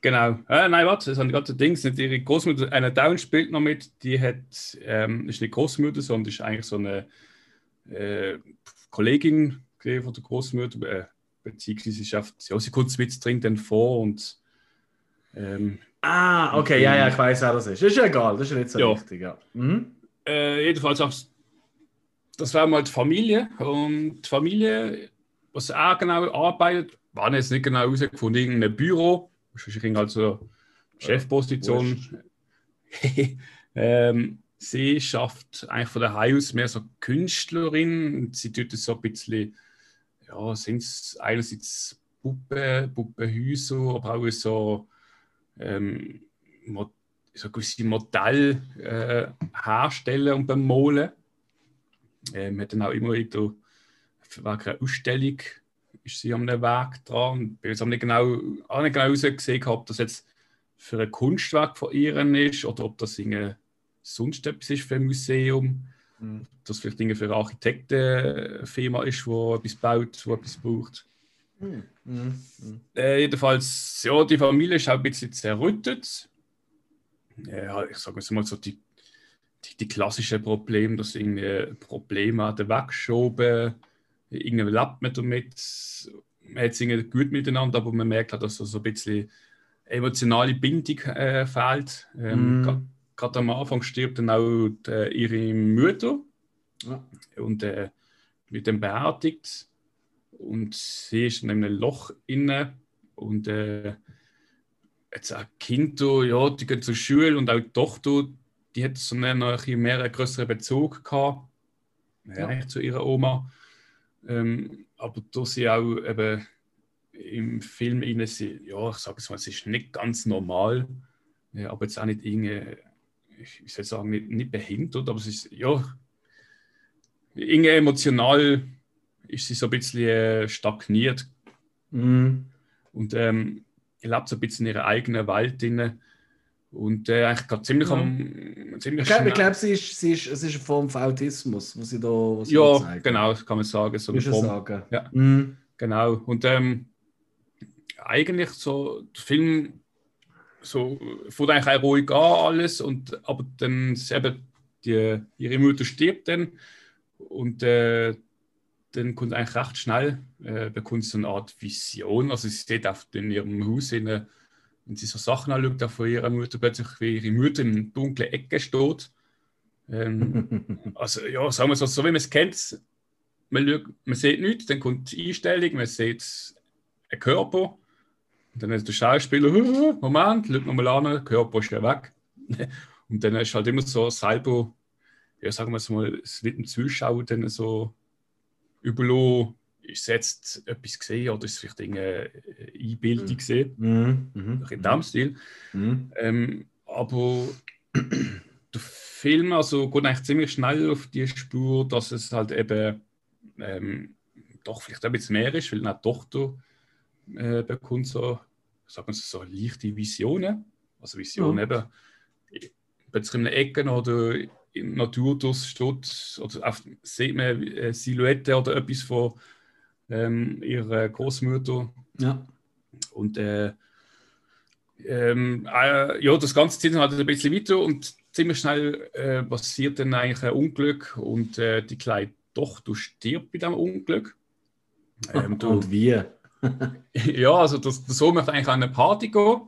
Genau. Äh, nein, warte, das sind gerade Dings. Nicht ihre Großmutter, eine Down spielt noch mit, die hat, ähm, ist nicht Großmutter, sondern ist eigentlich so eine äh, Kollegin von der Großmutter, äh, beziehungsweise schafft ja, sie kurz mit dringt dann vor und ähm, Ah, okay, ja, ja, ich weiß, wer das ist. Ist ja egal, das ist nicht so Ja. wichtig, ja. Mhm. Äh, jedenfalls auch, das war mal die Familie. Und die Familie, was auch genau arbeitet, war jetzt nicht genau herausgefunden, irgendein Büro. Ich ging also Chefposition. ähm, sie schafft eigentlich von daheim aus mehr so Künstlerin. Sie tut es so ein bisschen, ja, sind es einerseits Puppen, Puppenhäuser, aber auch so, ähm, so gewisse Modelle äh, herstellen und bemalen. Ähm, hat dann auch immer wieder einer Ausstellung ist sie am Weg dran. Ich auch nicht genau, auch nicht genau gesehen, ob das jetzt für ein Kunstwerk von ihr ist oder ob das sonst etwas ist für ein Museum. Mhm. Ob das vielleicht für eine Architektenfirma ist, wo etwas baut, wo etwas braucht. Mhm. Mhm. Äh, jedenfalls, ja, die Familie ist auch ein bisschen zerrüttet. Ja, ich sage jetzt mal so die, die, die klassischen Probleme, dass irgendwie Probleme hat weggeschoben, irgendwie lebt man damit, man hat es irgendwie gut miteinander, aber man merkt halt, dass so, so ein bisschen emotionale Bindung äh, fehlt. Ähm, gra- Gerade am Anfang stirbt dann auch die, äh, ihre Mutter Ja. und äh, mit dem beerdigt und sie ist in einem Loch inne und äh, jetzt auch Kinder, ja, die gehen zur Schule und auch die Tochter, die hat so einen, noch ein bisschen mehr einen größeren Bezug gehabt, ja. Zu ihrer Oma. Ähm, aber da sie auch eben im Film innen sie, ja, ich sage es mal, es ist nicht ganz normal, ja, aber jetzt auch nicht irgendwie, ich soll sagen, nicht, nicht behindert, aber es ist, ja, irgendwie emotional ist sie so ein bisschen äh, stagniert Mhm. und ähm, lebt so ein bisschen in ihrer eigenen Welt drin. Und äh, eigentlich gerade ziemlich Ja. am. Ziemlich Ich glaube, glaub, sie ist, sie ist, es ist eine Form von Autismus, was sie da was sie ja, zeigen. genau, das kann man sagen. So eine Form. sagen? Ja. Mhm. Genau. Und ähm, eigentlich so, der Film so fängt eigentlich auch ruhig an alles, und, aber dann eben die, ihre Mutter stirbt dann und äh, dann kommt eigentlich recht schnell, äh, bekommt sie so eine Art Vision. Also sie sieht auf in ihrem Haus, in, wenn sie so Sachen anschaut, auch von ihrer Mutter plötzlich, wie ihre Mutter in dunklen Ecke steht. Ähm, also ja, sagen wir so, so wie man es kennt, man, schaut, man sieht nichts, dann kommt die Einstellung, man sieht einen Körper, und dann ist der Schauspieler, Moment, schaut nochmal an, der Körper ist ja weg. Und dann ist halt immer so selber, ja, sagen wir es mal, es wird dem Zuschauer dann so überlassen, ist jetzt etwas gesehen oder ist es vielleicht eine Einbildung gesehen, Mhm. Mhm. in dem Stil. Mhm. Ähm, aber der Film also geht eigentlich ziemlich schnell auf die Spur, dass es halt eben ähm, doch vielleicht ein bisschen mehr ist, weil eine Tochter äh, bekommt so, sagen wir so, leichte Visionen. Also Visionen Ja. eben plötzlich in einer Ecke oder in der Natur durch steht, oder auf, sieht man eine Silhouette oder etwas von ähm, ihrer Großmutter Ja. und äh, ähm, äh, ja, das Ganze zieht dann halt ein bisschen weiter und ziemlich schnell äh, passiert dann eigentlich ein Unglück und äh, die kleine Tochter stirbt bei diesem Unglück. Ähm, du, Und wie? ja, also das, der Sohn möchte eigentlich an eine Party gehen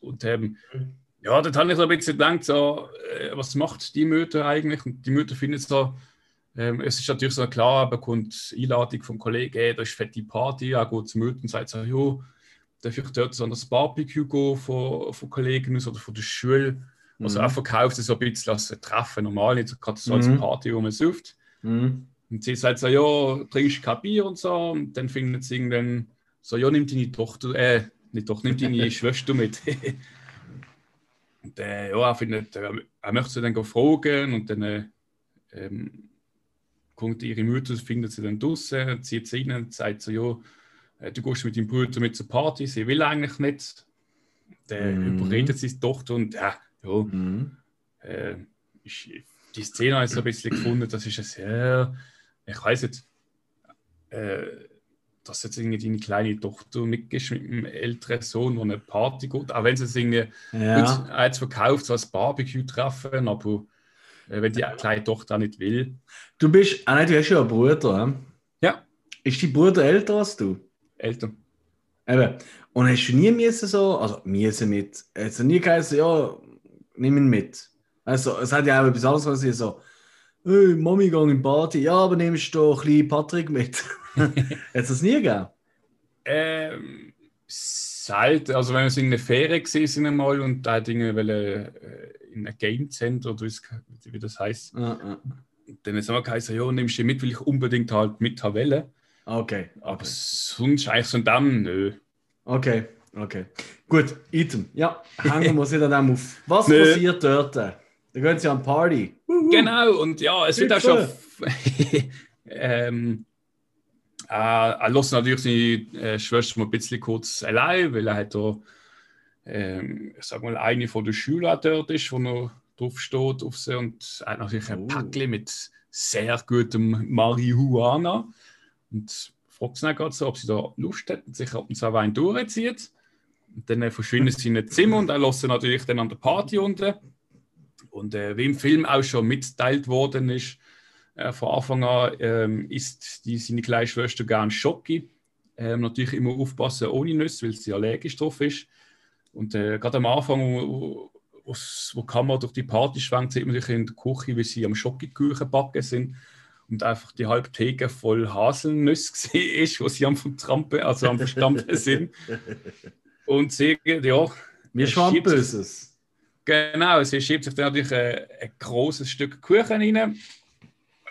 und ähm, ja, dort habe ich so ein bisschen gedacht, so, äh, was macht die Mutter eigentlich? Und die Mutter findet so, ähm, es ist natürlich so klar, er bekommt Einladung vom Kollegen, hey, da ist fette Party, er geht zum Mutter und sagt so, jo, darf ich dort so an das Barbecue gehen von, von Kollegen oder von der Schule? Also Mhm. er verkauft es so ein bisschen als Treffen, normal, nicht so gerade so als Mhm. Party, wo man sucht. Mhm. Und sie sagt so, ja, trinkst kein Bier und so. Und dann findet sie irgendwann so, ja, nimm deine Tochter, äh, nicht doch, nimm deine Schwester mit. und äh, ja, er findet, äh, er möchte sie dann fragen und dann äh, ähm, kommt ihre Mutter, findet sie dann draußen, zieht sie rein und sagt so, ja, äh, du gehst mit deinem Bruder mit zur Party, sie will eigentlich nicht. Dann Mhm. überredet sie die Tochter und ja, ja, Mhm. äh, die Szene habe ich so ein bisschen gefunden, das ist ein sehr, ich weiß nicht, äh, dass jetzt irgendwie deine kleine Tochter mitgehst mit einem älteren Sohn, der eine Party geht, auch wenn sie es irgendwie Ja. gut, er hat es verkauft, so als Barbecue-Treffen, aber äh, wenn die kleine Tochter nicht will, Du bist, ah nein, du hast ja einen Bruder. Hm? ja, Ist dein Bruder älter als du? älter. Eben. Und hast du nie müssen so, also müssen mit, hat nie geheißen, ja, nimm ihn mit. Also, es hat ja auch etwas anderes gesagt, so, hey, Mami, geh in Party. Ja, aber nimmst du doch ein Patrick mit. hat es das nie gegeben? Ähm, selten. Also, wenn wir in einer Ferien gesehen sind einmal und da Dinge äh, in einem Game Center oder wie das heißt, Ja, ja. dann ist immer geheißen, ja, nimmst du mit, weil ich unbedingt halt mit haben will. Okay, Aber okay. sonst eigentlich so dann, nö. Okay, okay. Gut, Item. Ja, hängen wir sie dann auch auf. Was Nö. passiert dort? Da gehen sie an Party. Genau, und ja, es wird auch schon. Ähm, äh, er lässt natürlich seine äh, Schwester mal ein bisschen kurz allein, weil er hat da, ähm, ich sag mal, eine von den Schülern dort ist, wo er drauf steht auf sie und hat natürlich ein Oh. Päckchen mit sehr gutem Marihuana und fragt sie dann gerade so, ob sie da Lust hat und sich ab und zu einen durchzieht. Und dann äh, verschwinden sie in ein Zimmer und er lässt sie natürlich dann an der Party unten. Und äh, wie im Film auch schon mitgeteilt worden ist, äh, von Anfang an ähm, isst die, seine kleine Schwester gern Schoki. Ähm, natürlich immer aufpassen ohne Nüsse, weil sie allergisch drauf ist. Und äh, gerade am Anfang, wo, wo, Kamera durch die Party schwenkt, sieht man sich in der Küche, wie sie am Schokikuchen backen sind und einfach die halbe Theke voll Haselnüsse ist, wo sie am Vertrampen, also am Verstampfen sind. Und sie, ja, Es schiebt sich- Böses. Genau, sie schiebt sich dann natürlich ein, ein großes Stück Kuchen rein,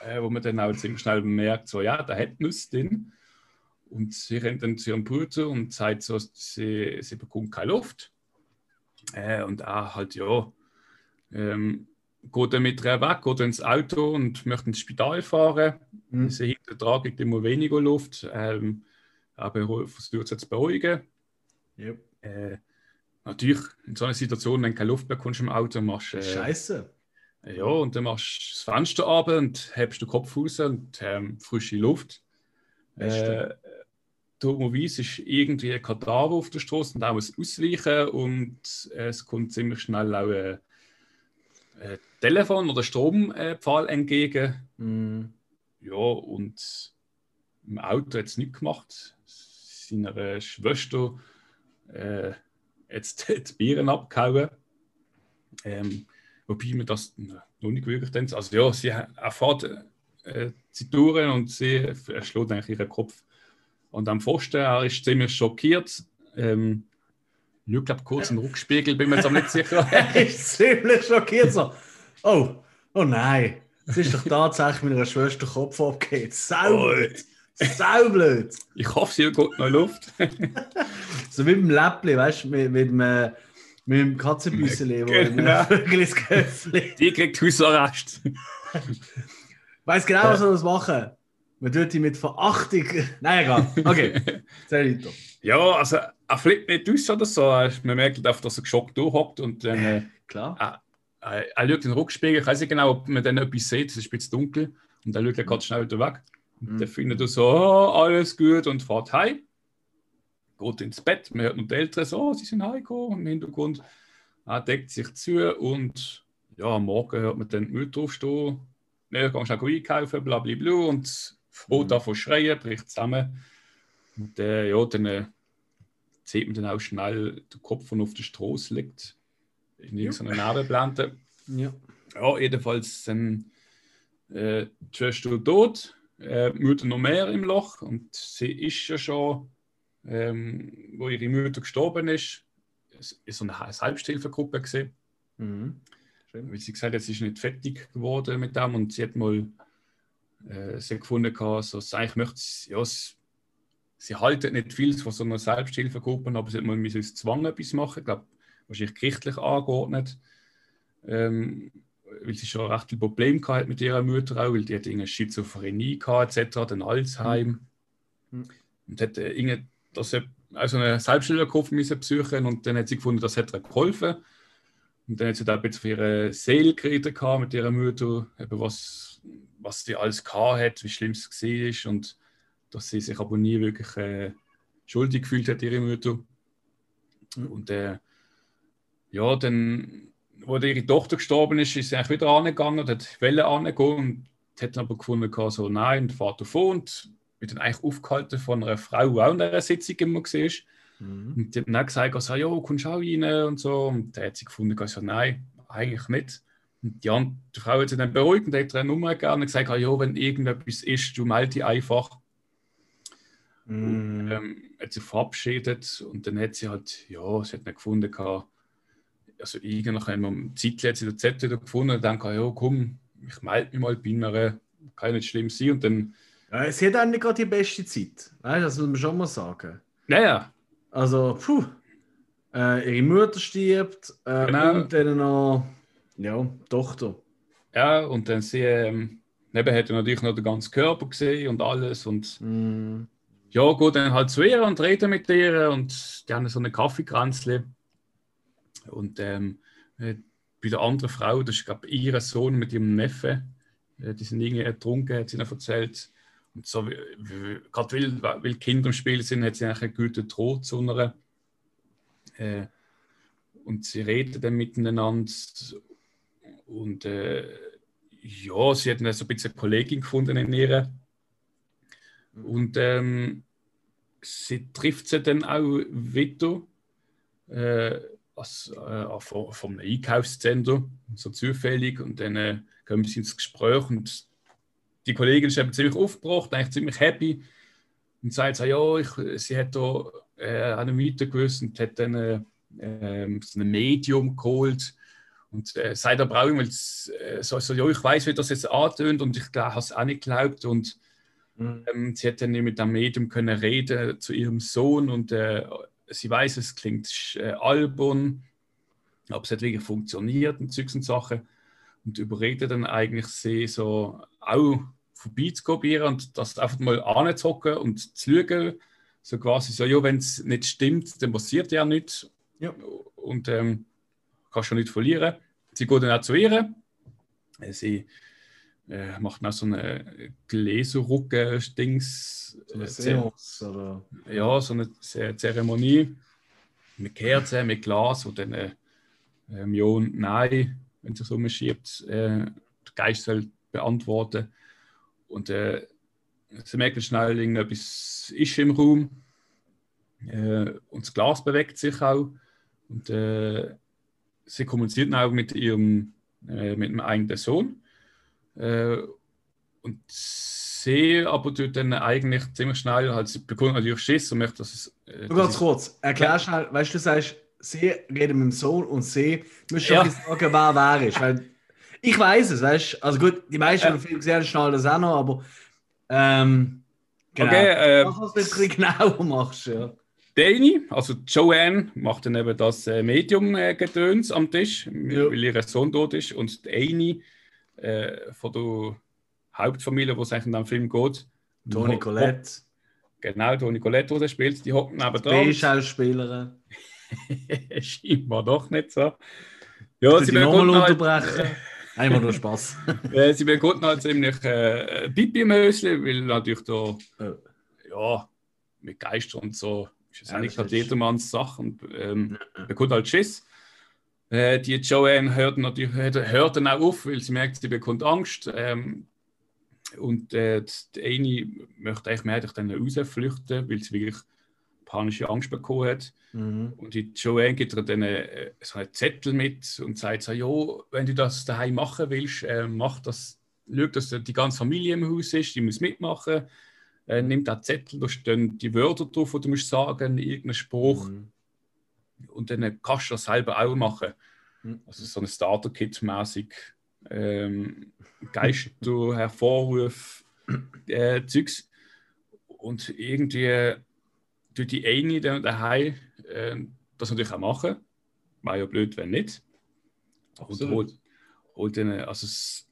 äh, wo man dann auch ziemlich schnell bemerkt, so ja, da hat Nuss drin. Und sie rennt dann zu ihrem Bruder und sagt so, sie, sie bekommt keine Luft. Äh, und er halt, ja, ähm, geht dann mit ihr weg, geht ins Auto und möchte ins Spital fahren. Hm. Sie hinter dran gibt immer weniger Luft. Ähm, aber versucht sie zu beruhigen. Yep. Äh, natürlich, in so einer Situation, wenn du keine Luft bekommst im Auto, machst du. Äh, Scheiße. ja, und dann machst du das Fenster ab und hebst den Kopf raus und ähm, frische Luft. Äh, dummerweise ist irgendwie ein Kadaver auf der Straße und da muss ausweichen und äh, es kommt ziemlich schnell auch ein äh, Telefon- oder Strompfahl entgegen. Hm. Ja, und im Auto hat es nichts gemacht. Seiner äh, Schwester äh, jetzt die Bieren abgehauen. Ähm, wobei mir das noch nicht wirklich denkt. Also ja, sie erfährt äh, die Touren und sie schlägt eigentlich ihren Kopf an dem Pfosten. Er ist ziemlich schockiert. Ähm, ich glaube kurz in den Rückspiegel, bin mir jetzt aber nicht sicher. Er ist ziemlich schockiert. So. Oh, oh nein. Es ist doch tatsächlich meiner Schwester Kopf abgeht. Saublöd. Saublöd. Ich hoffe, sie geht noch Luft. So wie beim Läppli, weißt du, mit, mit, dem, mit dem Katzenbüsseli, Genau. Vögel ins Köpfli. Die kriegt Hausarrest. Weiß genau, was wir das machen. Man tut die mit Verachtung. Nein, egal. Okay, zähl weiter. Ja, also er flippt nicht aus oder so. Er- Man merkt einfach, dass er geschockt durchhockt und dann äh, Klar. er, er schaut in den Rückspiegel. Ich weiß nicht genau, ob man dann etwas sieht. Es ist ein bisschen dunkel. Und dann schaut er ganz schnell wieder weg. Und Mhm. dann findet er so, oh, alles gut und fährt heim. Geht ins Bett. Man hört noch die Eltern so, oh, sie sind heimgekommen im Hintergrund. Er deckt sich zu und ja, am Morgen hört man dann die Mutter aufstehen. Ne, gehst schnell einkaufen, bla bla bla. Und Frau Mhm. davon schreien, bricht zusammen. Und äh, ja, dann äh, sieht man dann auch schnell den Kopf, der auf der Straße liegt. In irgendeiner Narbenblende. Ja. Ja, jedenfalls dann äh, die Schwester tot, äh, Mutter noch mehr im Loch und sie ist ja schon, ähm, wo ihre Mutter gestorben ist, es ist so eine Selbsthilfegruppe gesehen, Mhm. Weil sie gesagt hat, sie ist nicht fertig geworden mit dem und sie hat mal äh, sie gefunden, gehabt, so, sie eigentlich möchte ja, sie, sie halten nicht viel von so einer Selbsthilfegruppe, aber sie müssen aus Zwang etwas machen, ich glaube, wahrscheinlich gerichtlich angeordnet. Ähm, weil sie schon recht viel Probleme gehabt hat mit ihrer Mutter auch, weil die hat irgendwie Schizophrenie gehabt, etc., dann Alzheimer. Mhm. Und hat äh, das also eine Selbsthilfegruppe müssen besuchen und dann hat sie gefunden, das hat ihr geholfen. Und dann hat sie da ein bisschen für ihre Seele geredet gehabt mit ihrer Mutter, eben was, was sie alles gehabt hat, wie schlimm es ist und dass sie sich aber nie wirklich äh, schuldig gefühlt hat, ihre Mutter. Und äh, ja, dann, wo ihre Tochter gestorben ist, ist sie eigentlich wieder angegangen und hat Welle angehen und hat dann aber gefunden, so nein, der Vater vor und wird dann eigentlich aufgehalten von einer Frau, die auch in einer Sitzung immer war. Mhm. Und die hat dann gesagt, also, ja, kommst du auch rein und so. Und der hat sie gefunden, also, nein, eigentlich nicht. Und die, andere, die Frau hat sich dann beruhigt und hat eine Nummer gegeben und gesagt, ja, wenn irgendetwas ist, du melde dich einfach. Mhm. Und, ähm, hat sich verabschiedet und dann hat sie halt, ja, sie hat nicht gefunden, also irgendwann wir Zeit hat sie den Zettel gefunden und dann ja, komm, ich melde mich mal bei mir, kann nicht schlimm sein. Und dann, ja, sie hat auch nicht gerade die beste Zeit, weißt, das muss man schon mal sagen. Naja. Also, puh, äh, ihre Mutter stirbt äh, genau. und dann noch, ja, Tochter. Ja, und dann sie, ähm, eben hat er natürlich noch den ganzen Körper gesehen und alles und mm ja, geht dann halt zu ihr und rede mit ihr und die haben so eine Kaffeekränzle. Und ähm, äh, bei der anderen Frau, das ist, glaube ich, ihr Sohn mit ihrem Neffen, äh, die sind irgendwie ertrunken, hat sie ihnen erzählt. Und so, gerade weil, weil Kinder im Spiel sind, hat sie eigentlich einen guten Tod zu einer. Äh, und sie reden dann miteinander. Und äh, ja, sie hat dann so ein bisschen eine Kollegin gefunden in ihr. Und ähm, sie trifft sie dann auch wieder äh, als, äh, vom, vom Einkaufszentrum, so zufällig. Und dann äh, kommen sie ins Gespräch und die Kollegin ist eben ziemlich aufgebracht, eigentlich ziemlich happy und sagt so, ja, ich, sie hat da äh, eine Miete gewusst und hat dann äh, äh, so ein Medium geholt und äh, sagt aber auch, weil äh, so, so, ja, ich weiß, wie das jetzt antönt und ich habe es auch nicht geglaubt und Mhm. Ähm, sie hat dann mit dem Medium können reden zu ihrem Sohn und äh, sie weiß, es klingt äh, albern, aber es hat wirklich funktioniert und Zeugs und Sachen und überredet dann eigentlich sie so auch vorbeizukommen und das einfach mal anzuhocken und zu schauen, so quasi so, ja, wenn es nicht stimmt, dann passiert ja nichts ja. und ähm, kannst du nicht verlieren. Sie geht dann auch zu ihr, sie äh, macht noch so eine Gläserrucke-Dings. So eine Seance, oder? Ja, so eine Zeremonie mit Kerzen, mit Glas, wo dann äh, ähm, Ja und Nein, wenn sich so umschiebt, äh, der Geist soll beantworten. Und äh, sie merkt schnell, irgendetwas ist im Raum. Äh, und das Glas bewegt sich auch. Und äh, sie kommuniziert auch mit ihrem äh, mit dem eigenen Sohn. Äh, und sie aber tut dann eigentlich ziemlich schnell, halt, sie bekommt natürlich Schiss und möchte, dass es. Äh, Nur ganz kurz, erklär ja. schnell, weißt du, du sagst, sie redet mit dem Sohn und sie muss schon ja. sagen, wer wer ist. Weil ich weiß es, weißt du? Also gut, die meisten ja. Filme gesehen schnell das auch noch, aber. Ähm, genau. Okay, äh, was du genauer machst, ja. Danny, also Joanne, macht dann eben das äh, Medium-Gedöns am Tisch, ja. weil ihr Sohn tot ist. Und Amy äh, von der Hauptfamilie, wo es eigentlich in dem Film geht. Toni Colette. Genau, Toni Colette, die spielt, die hocken neben dran. B-Schauspielerin. Scheinbar doch nicht so. Ja, sie nochmal halt, unterbrechen. Einmal nur Spaß. äh, sie bekommt halt ziemlich äh, Pipi-Mösli, weil natürlich da, ja, mit Geistern und so ist es ja, eigentlich gerade jedermanns Sache und ähm, bekommt halt Schiss. Äh, die Joanne hört, natürlich, hört dann auch auf, weil sie merkt, sie bekommt Angst. Ähm, und äh, die Amy möchte eigentlich mehrheitlich dann rausflüchten, weil sie wirklich panische Angst bekommen hat. Mhm. Und die Joanne gibt ihr dann äh, so einen Zettel mit und sagt so, ja, wenn du das daheim machen willst, äh, mach das, schau, dass die ganze Familie im Haus ist, die muss mitmachen. Äh, nimm den Zettel, da stehen die Wörter drauf, die du musst sagen, irgendein Spruch. Mhm und dann kannst du das selber auch machen. Hm. Also so ein Starter-Kit-mäßig ähm, Geister, Hervorruf, äh, Zeugs. Und irgendwie durch die eine daheim äh, das natürlich auch machen. War ja blöd, wenn nicht. Und holt, holt dann, also es,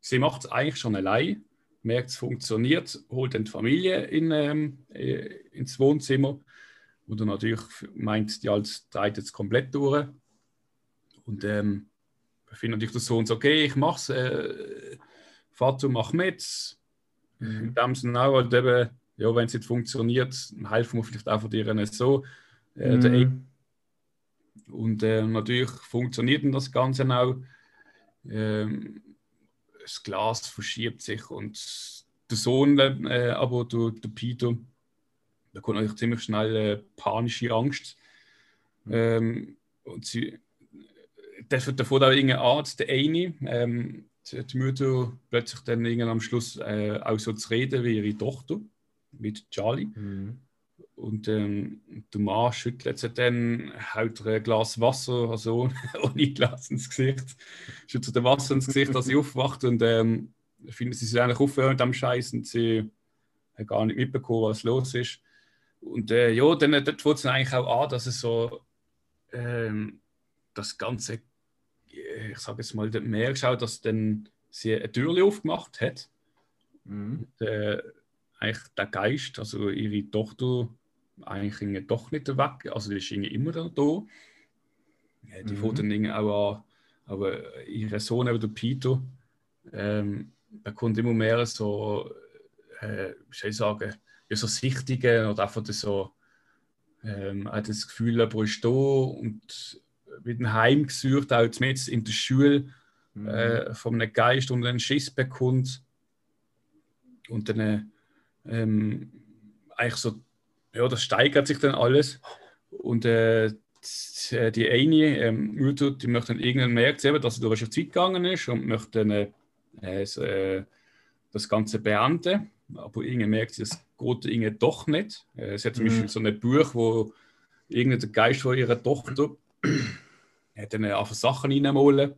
sie macht es eigentlich schon allein, merkt, es funktioniert, holt dann die Familie in, ähm, äh, ins Wohnzimmer wo du natürlich meint, die Alt dreht jetzt komplett durch. Und ähm, ich finde natürlich der Sohn so, okay, ich mach's, äh, Vater, mach mit. Mhm. In dem Sinne auch halt eben, ja, wenn es nicht funktioniert, helfen wir vielleicht auch von dir so. Äh, mhm. Und äh, natürlich funktioniert das Ganze auch. Ähm, das Glas verschiebt sich und der Sohn, äh, aber der, der Peter, da kommt natürlich ziemlich schnell äh, panische Angst. Mhm. Ähm, und sie, das wird davon auch irgendein Arzt, der eine, ähm, die Mutter plötzlich dann irgendwann am Schluss äh, auch so zu reden wie ihre Tochter mit Charlie. Mhm. Und ähm, der Mann schüttelt sie dann, haut ihr ein Glas Wasser, also ohne Glas ins Gesicht, schüttelt ihr Wasser ins Gesicht, als sie aufwacht und ähm, findet sie sich eigentlich aufhören mit dem Scheiß und sie hat gar nicht mitbekommen, was los ist. Und äh, ja, dann dort wird es eigentlich auch an, dass es so ähm, das Ganze, ich sage jetzt mal, mehr geschaut, dass dann sie eine Tür aufgemacht hat. Mhm. Und, äh, eigentlich der Geist, also ihre Tochter, eigentlich doch nicht weg, also die ist immer da. Ja, die mhm. fängt dann auch an, aber ihr Sohn, der Peter, ähm, bekommt immer mehr so, äh, wie soll ich sagen, ja, so Sichtungen oder einfach so, ähm, hat das Gefühl, er ist da und wird ein Heim gesucht, auch jetzt in der Schule mhm. äh, von einem Geist und einen Schiss bekommt und dann ähm, eigentlich so, ja, das steigert sich dann alles und äh, die eine ähm, Mutter, die möchte dann irgendwann merkt selber, dass sie durch die Zeit gegangen ist und möchte dann äh, äh, das Ganze beenden. Aber irgendwie merkt sie, es geht irgendwie doch nicht. Äh, sie hat zum mhm. Beispiel so ein Buch, wo irgendein Geist von ihrer Tochter hat dann einfach Sachen reinmalen,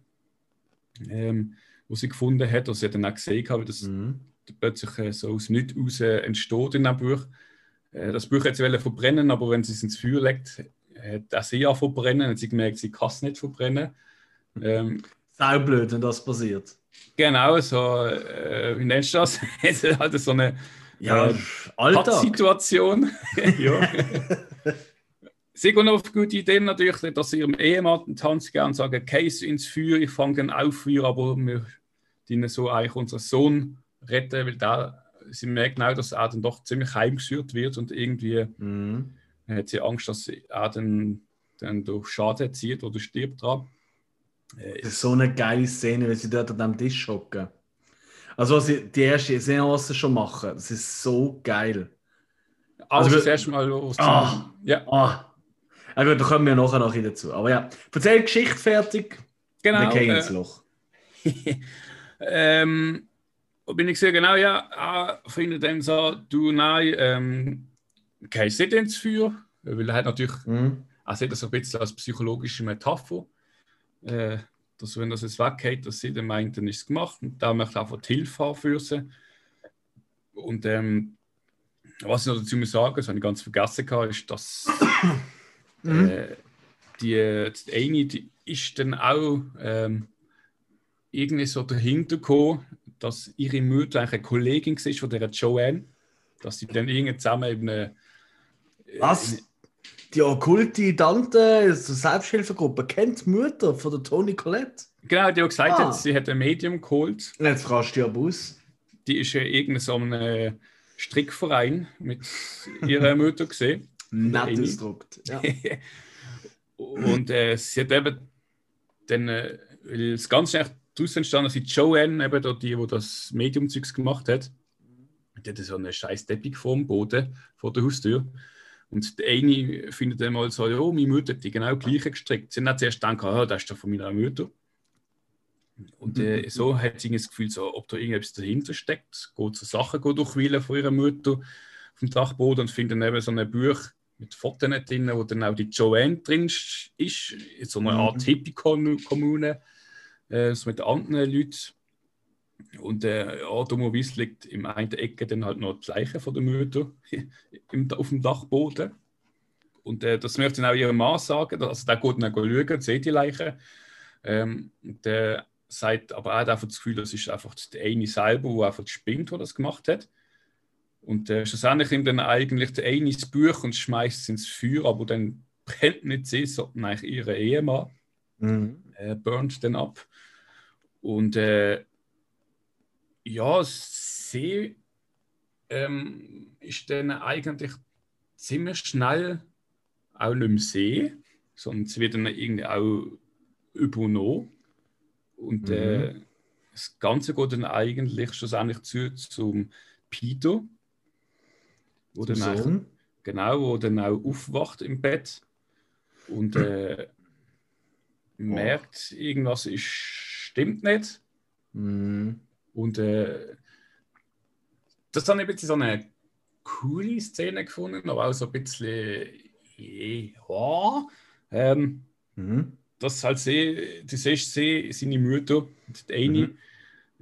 ähm, die sie gefunden hat. Und sie hat dann auch gesehen, wie das mhm. plötzlich äh, so aus nichts raus entsteht in dem Buch. Äh, das Buch hat sie verbrennen, aber wenn sie es ins Feuer legt, hat auch sie ja verbrennen. Hat sie gemerkt, sie kann es nicht verbrennen. Ähm, Sau blöd, wenn das passiert. Genau, so, äh, wie nennst du das? halt so eine ja, äh, Situation. ja. Sie gehen auf gute Ideen natürlich, dass sie ihrem Ehemann Tanz gerne sagen, Case ins Feuer, ich fange dann auf Feuer, aber wir dienen so eigentlich unseren Sohn retten, weil da, sie merken auch, dass er dann doch ziemlich heimgeführt wird und irgendwie mhm. hat sie Angst, dass er dann, dann durch Schaden zieht oder stirbt dran. Das ist so eine geile Szene, wenn sie dort an dem Tisch hocken. Also, was sie die erste Szene, was sie schon machen, das ist so geil. Also, also das erste Mal los. Ah, ja. Ah. Ja, gut, da kommen wir nachher noch dazu. Aber ja, erzähl die Geschichte fertig. Genau. Wir gehen ins Loch. ähm, bin ich sehr genau, ja, ah, finde dem so, du nein, ähm, kein Sittens für, weil er hat natürlich, mhm. er sieht das ein bisschen als psychologische Metapher äh, dass wenn das jetzt weggeht, dass sie dann meint, dann ist es gemacht und da möchte ich einfach die Hilfe haben für sie. Und ähm, was ich noch dazu muss sagen, das habe ich ganz vergessen, hatte, ist, dass mhm. äh, die, die eine, die ist dann auch ähm, irgendwie so dahinter gekommen, dass ihre Mutter eigentlich eine Kollegin war von der Joanne, dass sie dann irgendwie zusammen eben eine, Was? die okkulte Tante, so Selbsthilfegruppe, kennt die Mutter von der Toni Colette. Genau, die hat gesagt, ah. sie hat ein Medium geholt. Jetzt fragst du ja Bus. Die ist ja irgendein so ein äh, Strickverein mit ihrer Mutter gesehen. Nettes Druckt. Ja. Und äh, sie hat eben dann, äh, das Ganze echt daraus entstanden, dass die Joanne, eben die, die das Medium-Zeugs gemacht hat, die hat so eine scheiß Teppich vor dem Boden, vor der Haustür. Und der eine findet dann mal so, ja, meine Mutter hat die genau gleiche gestrickt. Sie hat zuerst gedacht, oh, das ist doch von meiner Mutter. Und äh, mhm. so hat sie das Gefühl, so, ob da irgendetwas dahinter steckt. Geht so Sachen geht durchwählen von ihrer Mutter vom Dachboden und findet dann eben so ein Buch mit Fotos drin, wo dann auch die Joanne drin ist, in so einer Art mhm. Hippie-Kommune, äh, so mit anderen Leuten. Und äh, ja, dummerweise liegt im einen Ecke dann halt noch die Leiche von der Mutter im, auf dem Dachboden. Und äh, das möchte dann auch ihrem Mann sagen. Also der geht dann schauen sieht die Leiche. Ähm, der sagt, aber er hat einfach das Gefühl, das ist einfach der eine selber, der einfach spinnt, der das gemacht hat. Und äh, schlussendlich nimmt dann eigentlich der eine das Buch und schmeißt es ins Feuer, aber dann brennt nicht sie, sondern eigentlich ihre Ehemann. Mhm. Äh, burnt dann ab. Und äh, ja, sie ähm, ist dann eigentlich ziemlich schnell auch nicht mehr sehen, sondern sie wird dann irgendwie auch übernommen. Und mhm. äh, das Ganze geht dann eigentlich schlussendlich zu zum Peter. Wo dann Sohn? Genau, wo dann auch aufwacht im Bett und äh, merkt, irgendwas ist, stimmt nicht. Mhm. Und äh, das ich ein bisschen so eine coole Szene gefunden, aber auch so ein bisschen, ja, ähm, Mhm. das halt sie, du siehst sie, seine Mutter, die eine, Mhm.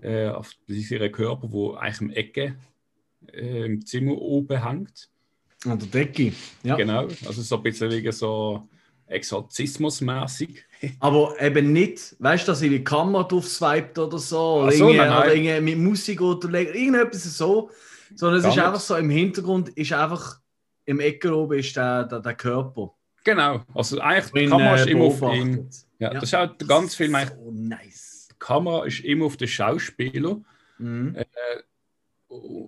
äh, auf ihren Körper, wo eigentlich im Ecke äh, im Zimmer oben hängt. An der Decke. Ja. Genau, also so ein bisschen wegen so Exorzismusmäßig. Aber eben nicht, weißt du, dass irgendwie die Kamera drauf swiped oder so, oder, Ach so, irgendwie, nein, nein. oder irgendwie mit Musik oder irgendetwas so, sondern es ist nicht. einfach so, im Hintergrund ist einfach, im Ecke oben ist der, der, der Körper. Genau, also eigentlich die Ihn, Kamera ist äh, immer auf ihn. Ja, Ja. das ist auch der ganze Film eigentlich, So nice. die Kamera ist immer auf den Schauspieler Mhm.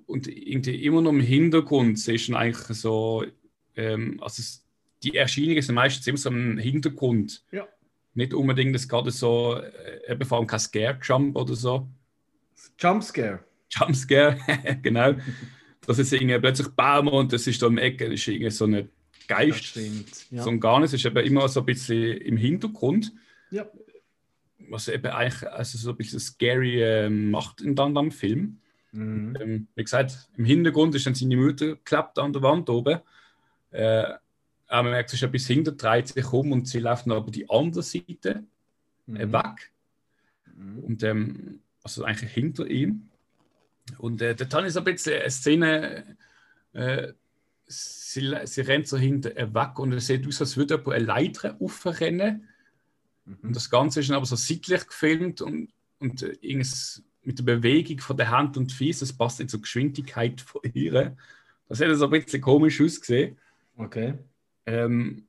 und irgendwie immer noch im Hintergrund siehst du eigentlich so, ähm, also die Erscheinungen sind meistens immer so im Hintergrund. Ja. Nicht unbedingt das gerade so, äh, eben vor allem kein Scare-Jump oder so. Jumpscare. Jumpscare, genau. Das ist irgendwie plötzlich Baum und das ist da im Ecke, das ist irgendwie so ein Geist. Ja. So und gar nicht, es ist eben immer so ein bisschen im Hintergrund. Ja. Was eben eigentlich also so ein bisschen scary äh, macht in dann am Film. Mhm. Ähm, wie gesagt, im Hintergrund ist dann seine Mutter geklappt an der Wand oben. Äh, aber man merkt, sie ist ein bisschen hinter, dreht sich um und sie läuft dann aber die andere Seite äh, Mhm. weg. Mhm. Und ähm, also eigentlich hinter ihm. Und äh, dort habe ich so ein bisschen eine Szene, äh, sie, sie rennt so hinter ihr weg und es sieht aus, als würde jemand eine Leiter aufrennen. Mhm. Und das Ganze ist dann aber so seitlich gefilmt und, und äh, irgendwas mit der Bewegung von der Hand und Fies, das passt nicht zur Geschwindigkeit von ihr. Das hätte so ein bisschen komisch ausgesehen. Okay. Ähm,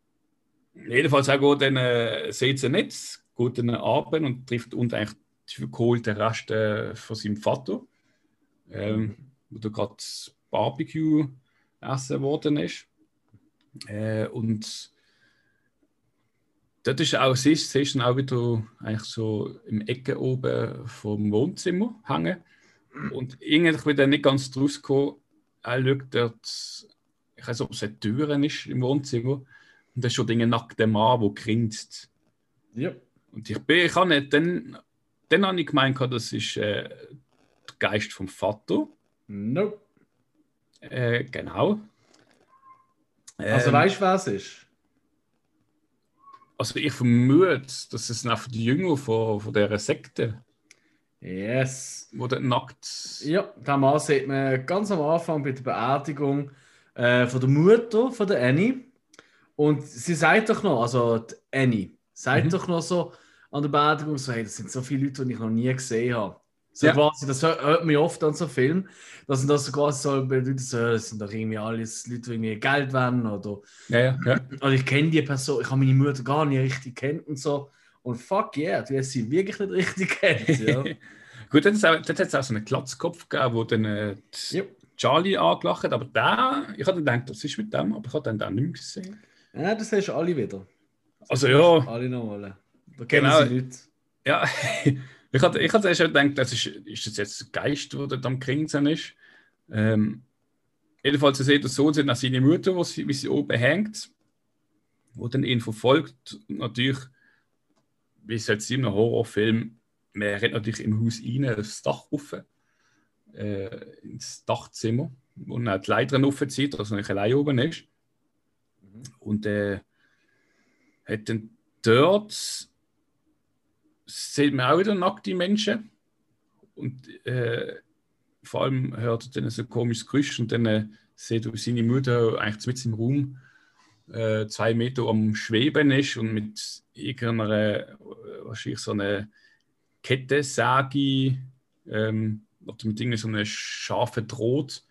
jedenfalls auch gut, dann äh, nicht, geht dann runter und trifft unten eigentlich die verkohlten Reste von seinem Vater, ähm, wo da gerade Barbecue essen worden ist. Äh, und dort ist auch, siehst, siehst du auch wieder eigentlich so im Ecke oben vom Wohnzimmer hängen. Und irgendwie wieder nicht ganz draus gekommen, er schaut dort, ich weiß nicht, ob es eine Tür ist im Wohnzimmer, und da ist schon ein nackter Mann, der grinst. Ja. Und ich bin, ich habe nicht, dann, dann habe ich gemeint, das ist äh, der Geist vom Vater. Nope. Äh, genau. Also Ähm, weißt du, was ist? also ich vermute, dass es einfach die Jünger von, von dieser Sekte, Yes. die dort nackt. Ja, den Mann sieht man ganz am Anfang bei der Beerdigung äh, von der Mutter von der Annie. Und sie sagt doch noch, also die Annie, sagt Mhm. doch noch so an der Beerdigung so, hey, das sind so viele Leute, die ich noch nie gesehen habe. So Ja. quasi, das hört man oft an so Filmen, dass das so quasi so bei Leuten so, das sind doch irgendwie alles Leute, die irgendwie Geld wollen oder, Ja, ja, ja. oder ich kenne die Person, ich habe meine Mutter gar nicht richtig kennt und so. Und fuck yeah, du hast sie wirklich nicht richtig kennt. Ja. Gut, dann hat es auch so einen Glatzkopf gegeben, wo dann äh, die Ja. Charlie angelacht aber der, ich hatte gedacht, das ist mit dem, aber ich habe dann den nicht mehr gesehen. ja, das hast du alle wieder. Also ja, Alle nochmal. Da Genau. ja. ich hatte, ich hatte erst gedacht, das ist, ist das jetzt ein Geist, der dort am Grinsen ist. Ähm, jedenfalls, er sieht der Sohn sieht nach seine Mutter, wo sie, wie sie oben hängt, wo dann ihn verfolgt. Und natürlich, wie es jetzt in einem Horrorfilm, man rennt natürlich im Haus rein, aufs Dach rauf, äh, ins Dachzimmer, wo dann die Leiter raufzieht, also nicht allein oben ist. Und äh, hat dann dort sieht man auch wieder nackte Menschen. Und äh, vor allem hört er dann so ein komisches Geräusch und dann äh, sieht er, seine Mutter eigentlich mit im Raum äh, zwei Meter am Schweben ist und mit irgendeiner, äh, wahrscheinlich so einer Kettensäge ähm, oder mit irgendeiner so einer scharfen Draht,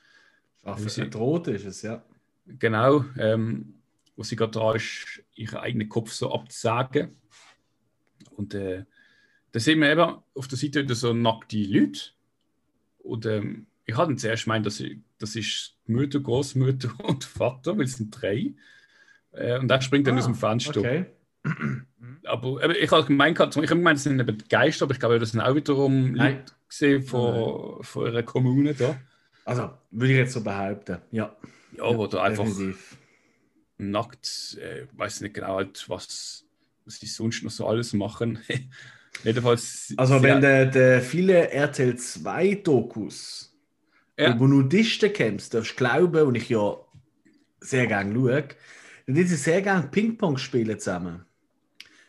Schaffe Wie sie- droht ist es, ja. genau, ähm, wo sie gerade dran ist, ihren eigenen Kopf so abzusagen. Und äh, da sehen wir eben auf der Seite wieder so nackte Leute. Und ähm, ich hatte zuerst gemeint, das, ist- das ist Mutter, Großmutter und Vater, weil es sind drei. Äh, und der springt dann Ah, aus dem Fenster. Okay. Aber eben, ich habe gemeint, ich habe gemeint, das sind eben Geister, aber ich glaube, das sind auch wiederum Nein. Leute gesehen von, von einer Kommune da. Also, würde ich jetzt so behaupten. Ja. Ja, wo da einfach Definitiv. nackt, äh, weiß nicht genau, halt, was, was die sonst noch so alles machen. Jedenfalls. Also, wenn der, der viele RTL 2 Dokus Ja. über Nudisten kämpfst, darfst du glauben, und ich ja sehr gerne schaue, dann die sehr gerne Ping-Pong spielen zusammen.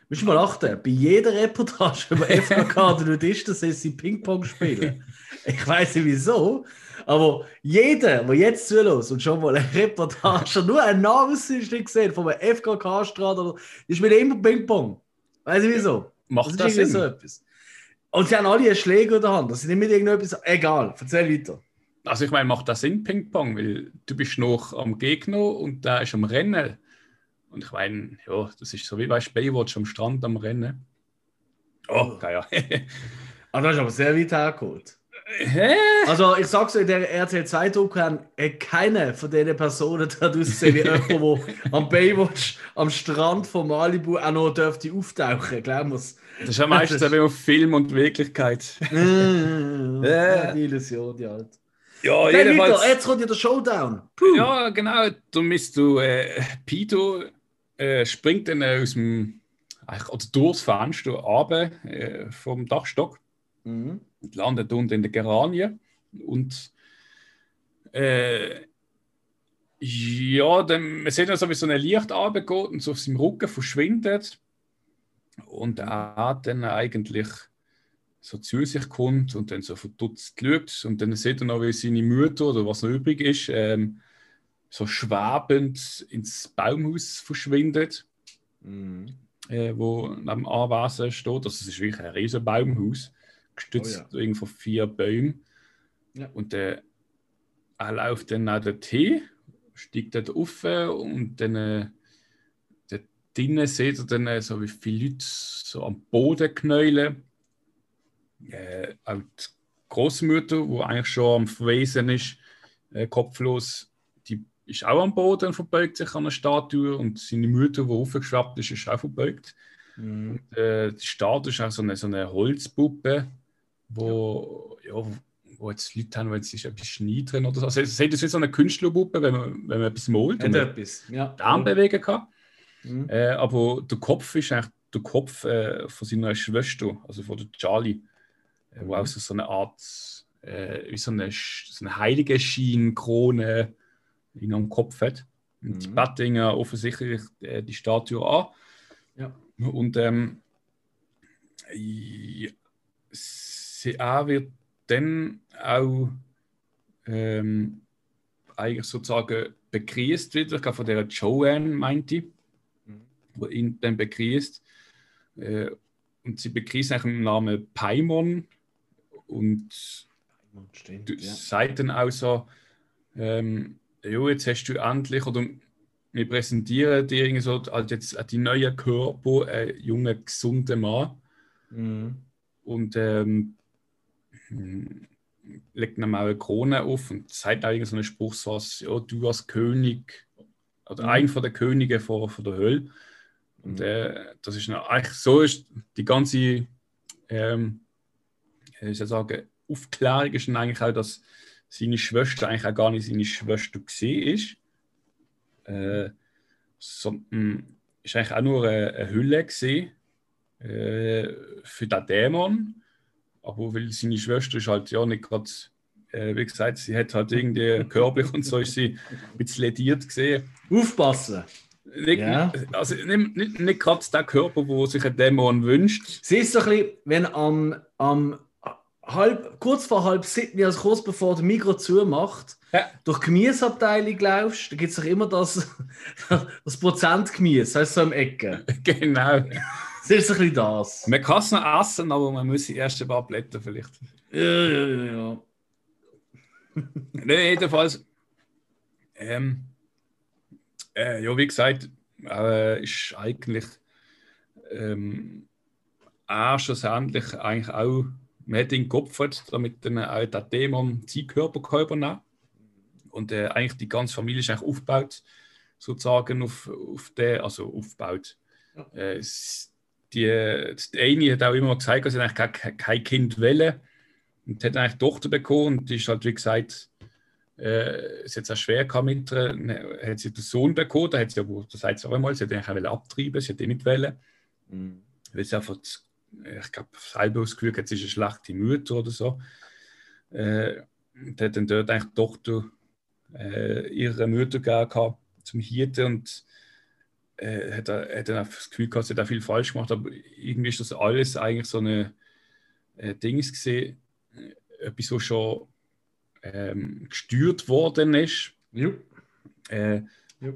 Musst du mal achten, bei jeder Reportage über FKK der Nudisten sehen sie Ping-Pong spielen. Ich weiß nicht wieso, aber jeder, der jetzt zulässt und schon mal eine Reportage, nur ein Namensausschnitt gesehen von einem FKK-Strand, oder die spielen immer Ping-Pong. Weiß ich wieso? Macht das das ist Sinn? so etwas. Und sie haben alle einen Schläger in der Hand. Das ist nicht mit irgendetwas. Egal, erzähl weiter. Also ich meine, macht das Sinn, Ping-Pong, weil du bist noch am Gegner und der ist am Rennen. Und ich meine, ja, das ist so wie bei Baywatch am Strand am Rennen. Oh, ja. Ah, das ist aber sehr weit hergeholt. Hä? Also, ich sag's in der RTL 2 Doku hat keine von diesen Personen dort ausgesehen wie jemand, der am Baywatch am Strand von Malibu auch noch dürfte auftauchen. Glaub mir's. Das ist ja meistens eben auf Film und Wirklichkeit. Ja, die Illusion, die halt. Ja, Dann jedenfalls. weiter, jetzt kommt ja der Showdown. Puh. Ja, genau. Du misst du, äh, Pito äh, springt dann äh, aus dem, oder durchs Fenster runter, äh, vom Dachstock Mhm. und landet unten in der Geranie. Und äh, ja, dann, man sieht dann so, wie so ein Licht runtergeht und so auf seinem Rücken verschwindet. Und er dann eigentlich so zu sich kommt und dann so verdutzt schaut. Und dann sieht er noch, wie seine Mutter oder was noch übrig ist, ähm, so schwebend ins Baumhaus verschwindet, Mhm. äh, wo dem Anwesen steht. Also es ist wirklich ein riesen Baumhaus, gestützt Oh irgendwo von vier Bäumen. Ja. Und äh, er läuft dann nach der Tee, steigt dort auf und dann äh, drinnen sieht er dann äh, so wie viele Leute so am Boden knäulen. Äh, auch die Großmutter, die eigentlich schon am Verwesen ist, äh, kopflos, ist auch am Boden und verbeugt sich an der Statue und seine Mutter, die aufgeschwappt ist, ist auch verbeugt. Mhm. Äh, die Statue ist auch so eine, so eine Holzpuppe, wo, ja. wo, wo jetzt Leute haben, wenn sie ist etwas Schnee drin oder so. Also, es ist wie so eine Künstlerpuppe, wenn man, wenn man etwas malt und etwas. Ja. den Arm bewegen kann. Mhm. Äh, aber der Kopf ist eigentlich der Kopf äh, von seiner Schwester, also von der Charlie, äh, wo Mhm. auch so, so eine Art, äh, wie so eine, so eine heilige Schien-Krone in am Kopf hat. Und die Mhm. Bettinger offensichtlich äh, die Statue an. Ja. Und ähm, ja, wird dann auch ähm, eigentlich sozusagen begrüßt wieder, ich glaube von der Joanne meinte, Mhm. wo ihn dann begrüßt. Äh, und sie begrüßt nach dem Namen Paimon und Stimmt, du ja. sagt dann auch so, ähm, jo, jetzt hast du endlich, oder wir präsentieren dir irgendwie so als jetzt die neue Körper, ein junger, gesunder Mann. Mhm. Und ähm, hm, legt ihm auch eine Krone auf und sagt auch irgendwie so einen Spruch, so als, ja, du als König, oder Mhm. ein von der Könige von, von der Hölle. Und Mhm. äh, das ist eigentlich so ist die ganze ähm, ich soll sagen, Aufklärung ist dann eigentlich auch, dass seine Schwester eigentlich auch gar nicht seine Schwester gesehen ist. Äh, sondern ist eigentlich auch nur eine, eine Hülle gesehen äh, für den Dämon. Aber weil seine Schwester ist halt ja nicht gerade, äh, wie gesagt, sie hat halt irgendwie körperlich und so ist sie ein bisschen lediert gesehen. Aufpassen. Nicht, Ja. Also nicht, nicht, nicht gerade der Körper, wo sich ein Dämon wünscht. Sie ist so ein bisschen, wenn am, am halb, kurz vor halb sieben, also kurz bevor der Mikro zumacht, Ja. durch die Gemüseabteilung laufst, da gibt es doch immer das, das Prozent Gemüse, heißt so im Ecke. genau. Das ist ein bisschen das. Man kann es noch essen, aber man muss die ersten paar Blätter vielleicht. Ja, ja, ja, ja. Nee, jedenfalls. Ähm, äh, ja, wie gesagt, äh, ist eigentlich ähm, auch schlussendlich eigentlich auch, man hat ihn geopfert, damit auch der Dämon seinen Körper kann übernehmen Und äh, eigentlich die ganze Familie ist eigentlich aufgebaut, sozusagen auf, auf den, also aufgebaut. Ja. Äh, die, die eine hat auch immer gesagt, dass sie eigentlich kein, kein Kind wollen und hat eigentlich eine Tochter bekommen und die ist halt, wie gesagt, äh, es hat auch schwer gehabt mit ne, hat sie den Sohn bekommen, da hat sie aber, das sie auch einmal, sie hat eigentlich auch abtreiben, sie hat ihn nicht wollen. Mhm. Weil sie einfach, ich glaube, selber ausgeführt hat, sie ist eine schlechte Mutter oder so. Äh, und hat dann dort eigentlich die Tochter äh, ihre Mutter gegeben zum Hirten und äh, hat, hat dann das Gefühl gehabt, sie hat auch viel falsch gemacht, aber irgendwie ist das alles eigentlich so eine äh, Dings gesehen, äh, etwas, was schon ähm, gesteuert worden ist. Ja. Äh, ja.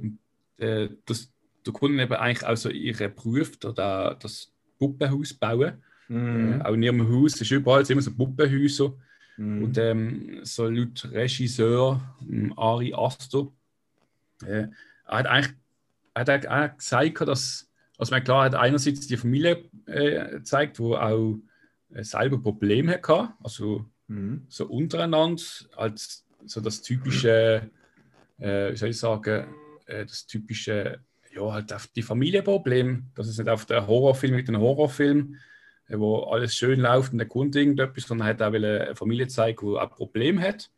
Äh, das, der Kunde eben eigentlich auch so ihre Beruf, da, das Puppenhaus bauen. Mhm. Äh, auch in ihrem Haus ist überall immer so Puppenhäuser. Mhm. Und ähm, so laut Regisseur ähm, Ari Aster, äh, er hat eigentlich hat er gesagt, dass also man klar hat einerseits die Familie äh, gezeigt, wo auch äh, selber Probleme hatte, also mhm. so untereinander, als so das typische, äh, wie soll ich sagen, äh, das typische, ja, halt auf die Familienproblem, dass es nicht auf der Horrorfilm mit einem Horrorfilm, äh, wo alles schön läuft und der Kunde irgendetwas, sondern hat auch eine Familie zeigen, die auch Probleme hat.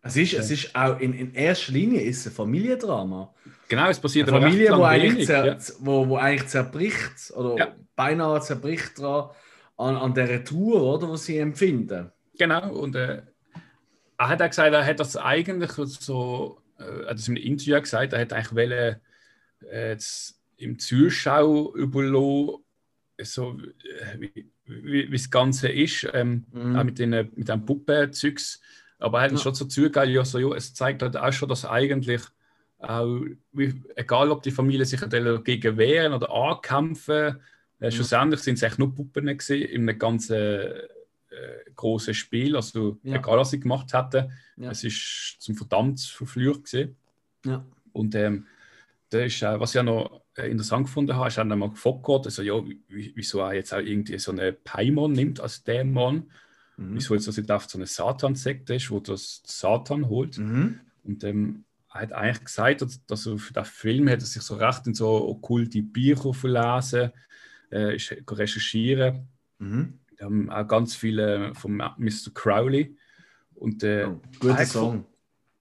Es ist, es ist auch in, in erster Linie ist ein Familiendrama. Genau, es passiert eine Familie, wo eigentlich, zer, wo, wo eigentlich zerbricht oder ja. beinahe zerbricht dran an, an der Tour, oder, was sie empfinden. Genau, und äh, er hat auch gesagt, er hat das eigentlich so, äh, er hat das im Interview gesagt, er hat eigentlich wollen, äh, im Zuschau überlassen, so, äh, wie, wie, wie, das Ganze ist, ähm, mhm. auch mit, den, mit dem Puppenzeugs. Aber er hat ja. schon so zugegeben, ja, so, ja, es zeigt halt auch schon, dass eigentlich auch, wie, egal ob die Familie sich dagegen wehren oder ankämpfen, äh, schlussendlich sind es eigentlich nur Puppen gewesen, in einem ganzen äh, großen Spiel. Also ja. egal, was sie gemacht hätten, ja. es ist zum verdammt verflucht gewesen. Ja. Und ähm, das ist, äh, was ich ja noch äh, interessant gefunden habe, ist auch einmal gefragt, also ja, wieso er jetzt auch irgendwie so einen Paimon nimmt als Dämon. Mhm. Wieso jetzt das nicht auf so eine Satan-Sekte ist, wo das Satan holt. Mhm. Und ähm, er hat eigentlich gesagt, dass, er für den Film hat er sich so recht in so okkulte Bücher verlesen äh, recherchieren. Mhm. Wir haben auch ganz viele von Mr. Crowley. Und, äh, oh, guter Song.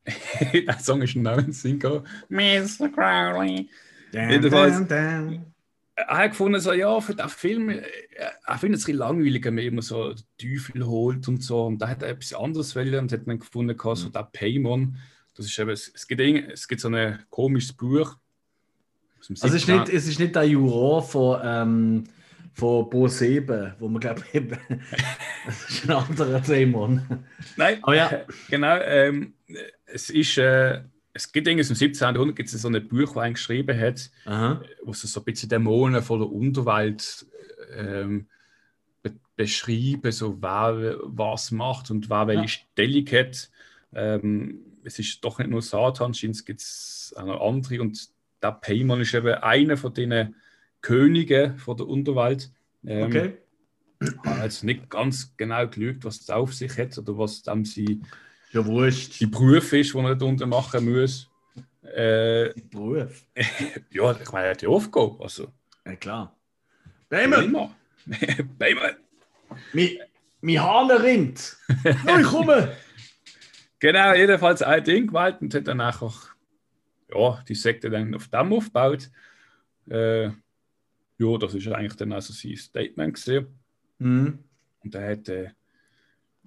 der Song ist ein Single. Mr. Crowley. Jedenfalls. Er hat gefunden, so, ja, für den Film, äh, er findet es ein bisschen langweilig, wenn man immer so den Teufel holt und so. Und da hat er etwas anderes wollen und hat dann gefunden, so mhm. der Paymon. Das ist eben, es, gibt, es gibt so ein komisches Buch, also es ist, nicht, es ist nicht der Juror von, ähm, von Bo 7, wo man glaube ich das ist ein anderer Dämon. Nein, oh, ja. genau. Ähm, es ist, äh, es gibt irgendwie im 17. Jahrhundert gibt es so ein Buch, das er geschrieben hat, Aha. wo es so ein bisschen Dämonen von der Unterwelt ähm, be beschreiben, so wer was macht und wer welche ja. Stellung hat. Ähm, es ist doch nicht nur Satan, es gibt auch noch andere und der Paimon ist eben einer von den Königen von der Unterwelt. Ähm, okay. habe jetzt nicht ganz genau gelügt, was das auf sich hat oder was dann sie ja, wurscht. die Beruf ist, die er darunter machen muss. Äh, Beruf? ja, ich meine, er hat die Aufgabe. Also. Ja, klar. Paimon! Paimon! Mi, mi rinnt! ich komme! Genau, jedenfalls ein Ding gewählt und hat dann nachher ja, die Sekte dann auf dem aufbaut. Äh, ja, das ist eigentlich dann also sein Statement gesehen. Mhm. Und er hat, äh,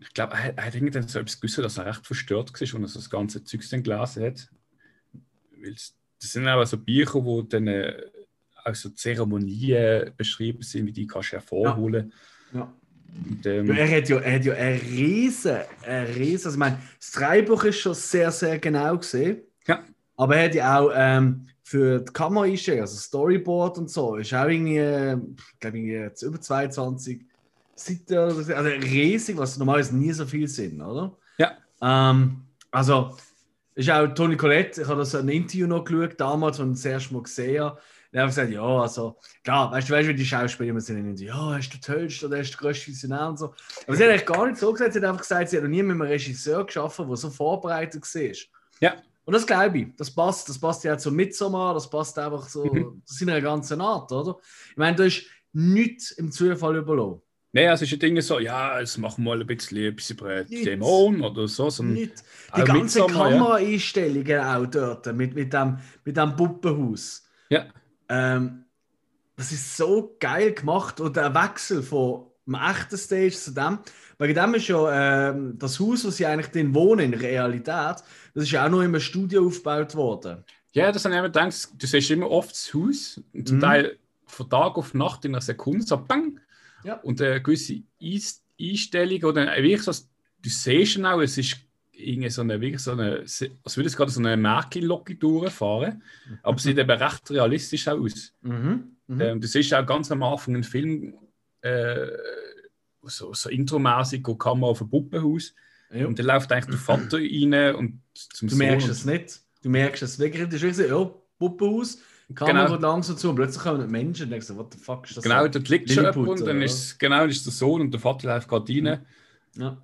ich glaube, er, er, hat irgendwann so etwas gewusst, dass er recht verstört war, und er das ganze Zeug dann gelesen hat. Das sind auch so Bücher, wo dann äh, auch so Zeremonien beschrieben sind, wie die kannst du hervorholen. Ja. ja. Und, ähm, er hat ja, er hat ja ein riesen, ein riesen, also ich meine, das Dreibuch ist schon sehr, sehr genau gesehen. Ja. Aber er hat ja auch ähm, für die Kamera also Storyboard und so, ist auch irgendwie, ich glaube, jetzt über 22 Oder so. Also riesig, was normalerweise nie so viel sind, oder? Ja. Ähm, also, ist auch Toni Colette, ich habe das in einem Interview noch geschaut, damals, als ich das erste Mal gesehen habe. Er hat gesagt, ja, also, klar, weißt du, weißt, wie die Schauspieler immer sind, und ja, er ist der Tollste oder er ist der größte Visionär und so. Aber sie hat eigentlich gar nicht so gesagt, sie hat einfach gesagt, sie hat noch nie mit einem Regisseur geschaffen, der so vorbereitet war. Ja. Und das glaube ich, das passt, das passt ja zum Midsommar, das passt einfach so mhm. seiner ganzen Art, oder? Ich meine, da ist nichts im Zufall überlassen. Nein, es ist ein Ding so, ja, jetzt machen wir mal ein bisschen etwas über Nicht. Dämonen oder so. Nicht. Die ganzen Midsommar, ja. Kameraeinstellungen auch dort mit, mit, dem, mit dem Puppenhaus. Ja, Ähm, das ist so geil gemacht und der Wechsel von dem echten Stage zu dem. Wegen dem ist ja ähm, das Haus, wo sie eigentlich drin wohnen, in Realität, das ist ja auch noch in einem Studio aufgebaut worden. ja das habe ich immer gedacht, du siehst immer oft das Haus, zum Mhm. Teil von Tag auf Nacht in einer Sekunde, so bang, Ja. und eine gewisse Einstellung oder wirklich so, du siehst ihn auch, es ist irgendwie so eine, wirklich so eine, als würde es gerade so eine Märklocke durchfahren, aber es sieht eben recht realistisch auch aus. Mhm. Mhm. Ähm, du siehst auch ganz am Anfang einen Film, äh, so, so intromäßig, wo Kamera auf ein Puppenhaus ja. und dann läuft eigentlich der Vater rein und zum Du merkst Sohn es nicht. Du merkst es wirklich. Das ist wirklich so, ja, Puppenhaus, die Kamera Genau. geht langsam zu und plötzlich kommen Menschen und denkst so, what the fuck ist das? Genau, so? dort liegt schon jemand und dann oder ist genau, dann ist der Sohn und der Vater läuft gerade rein. Ja.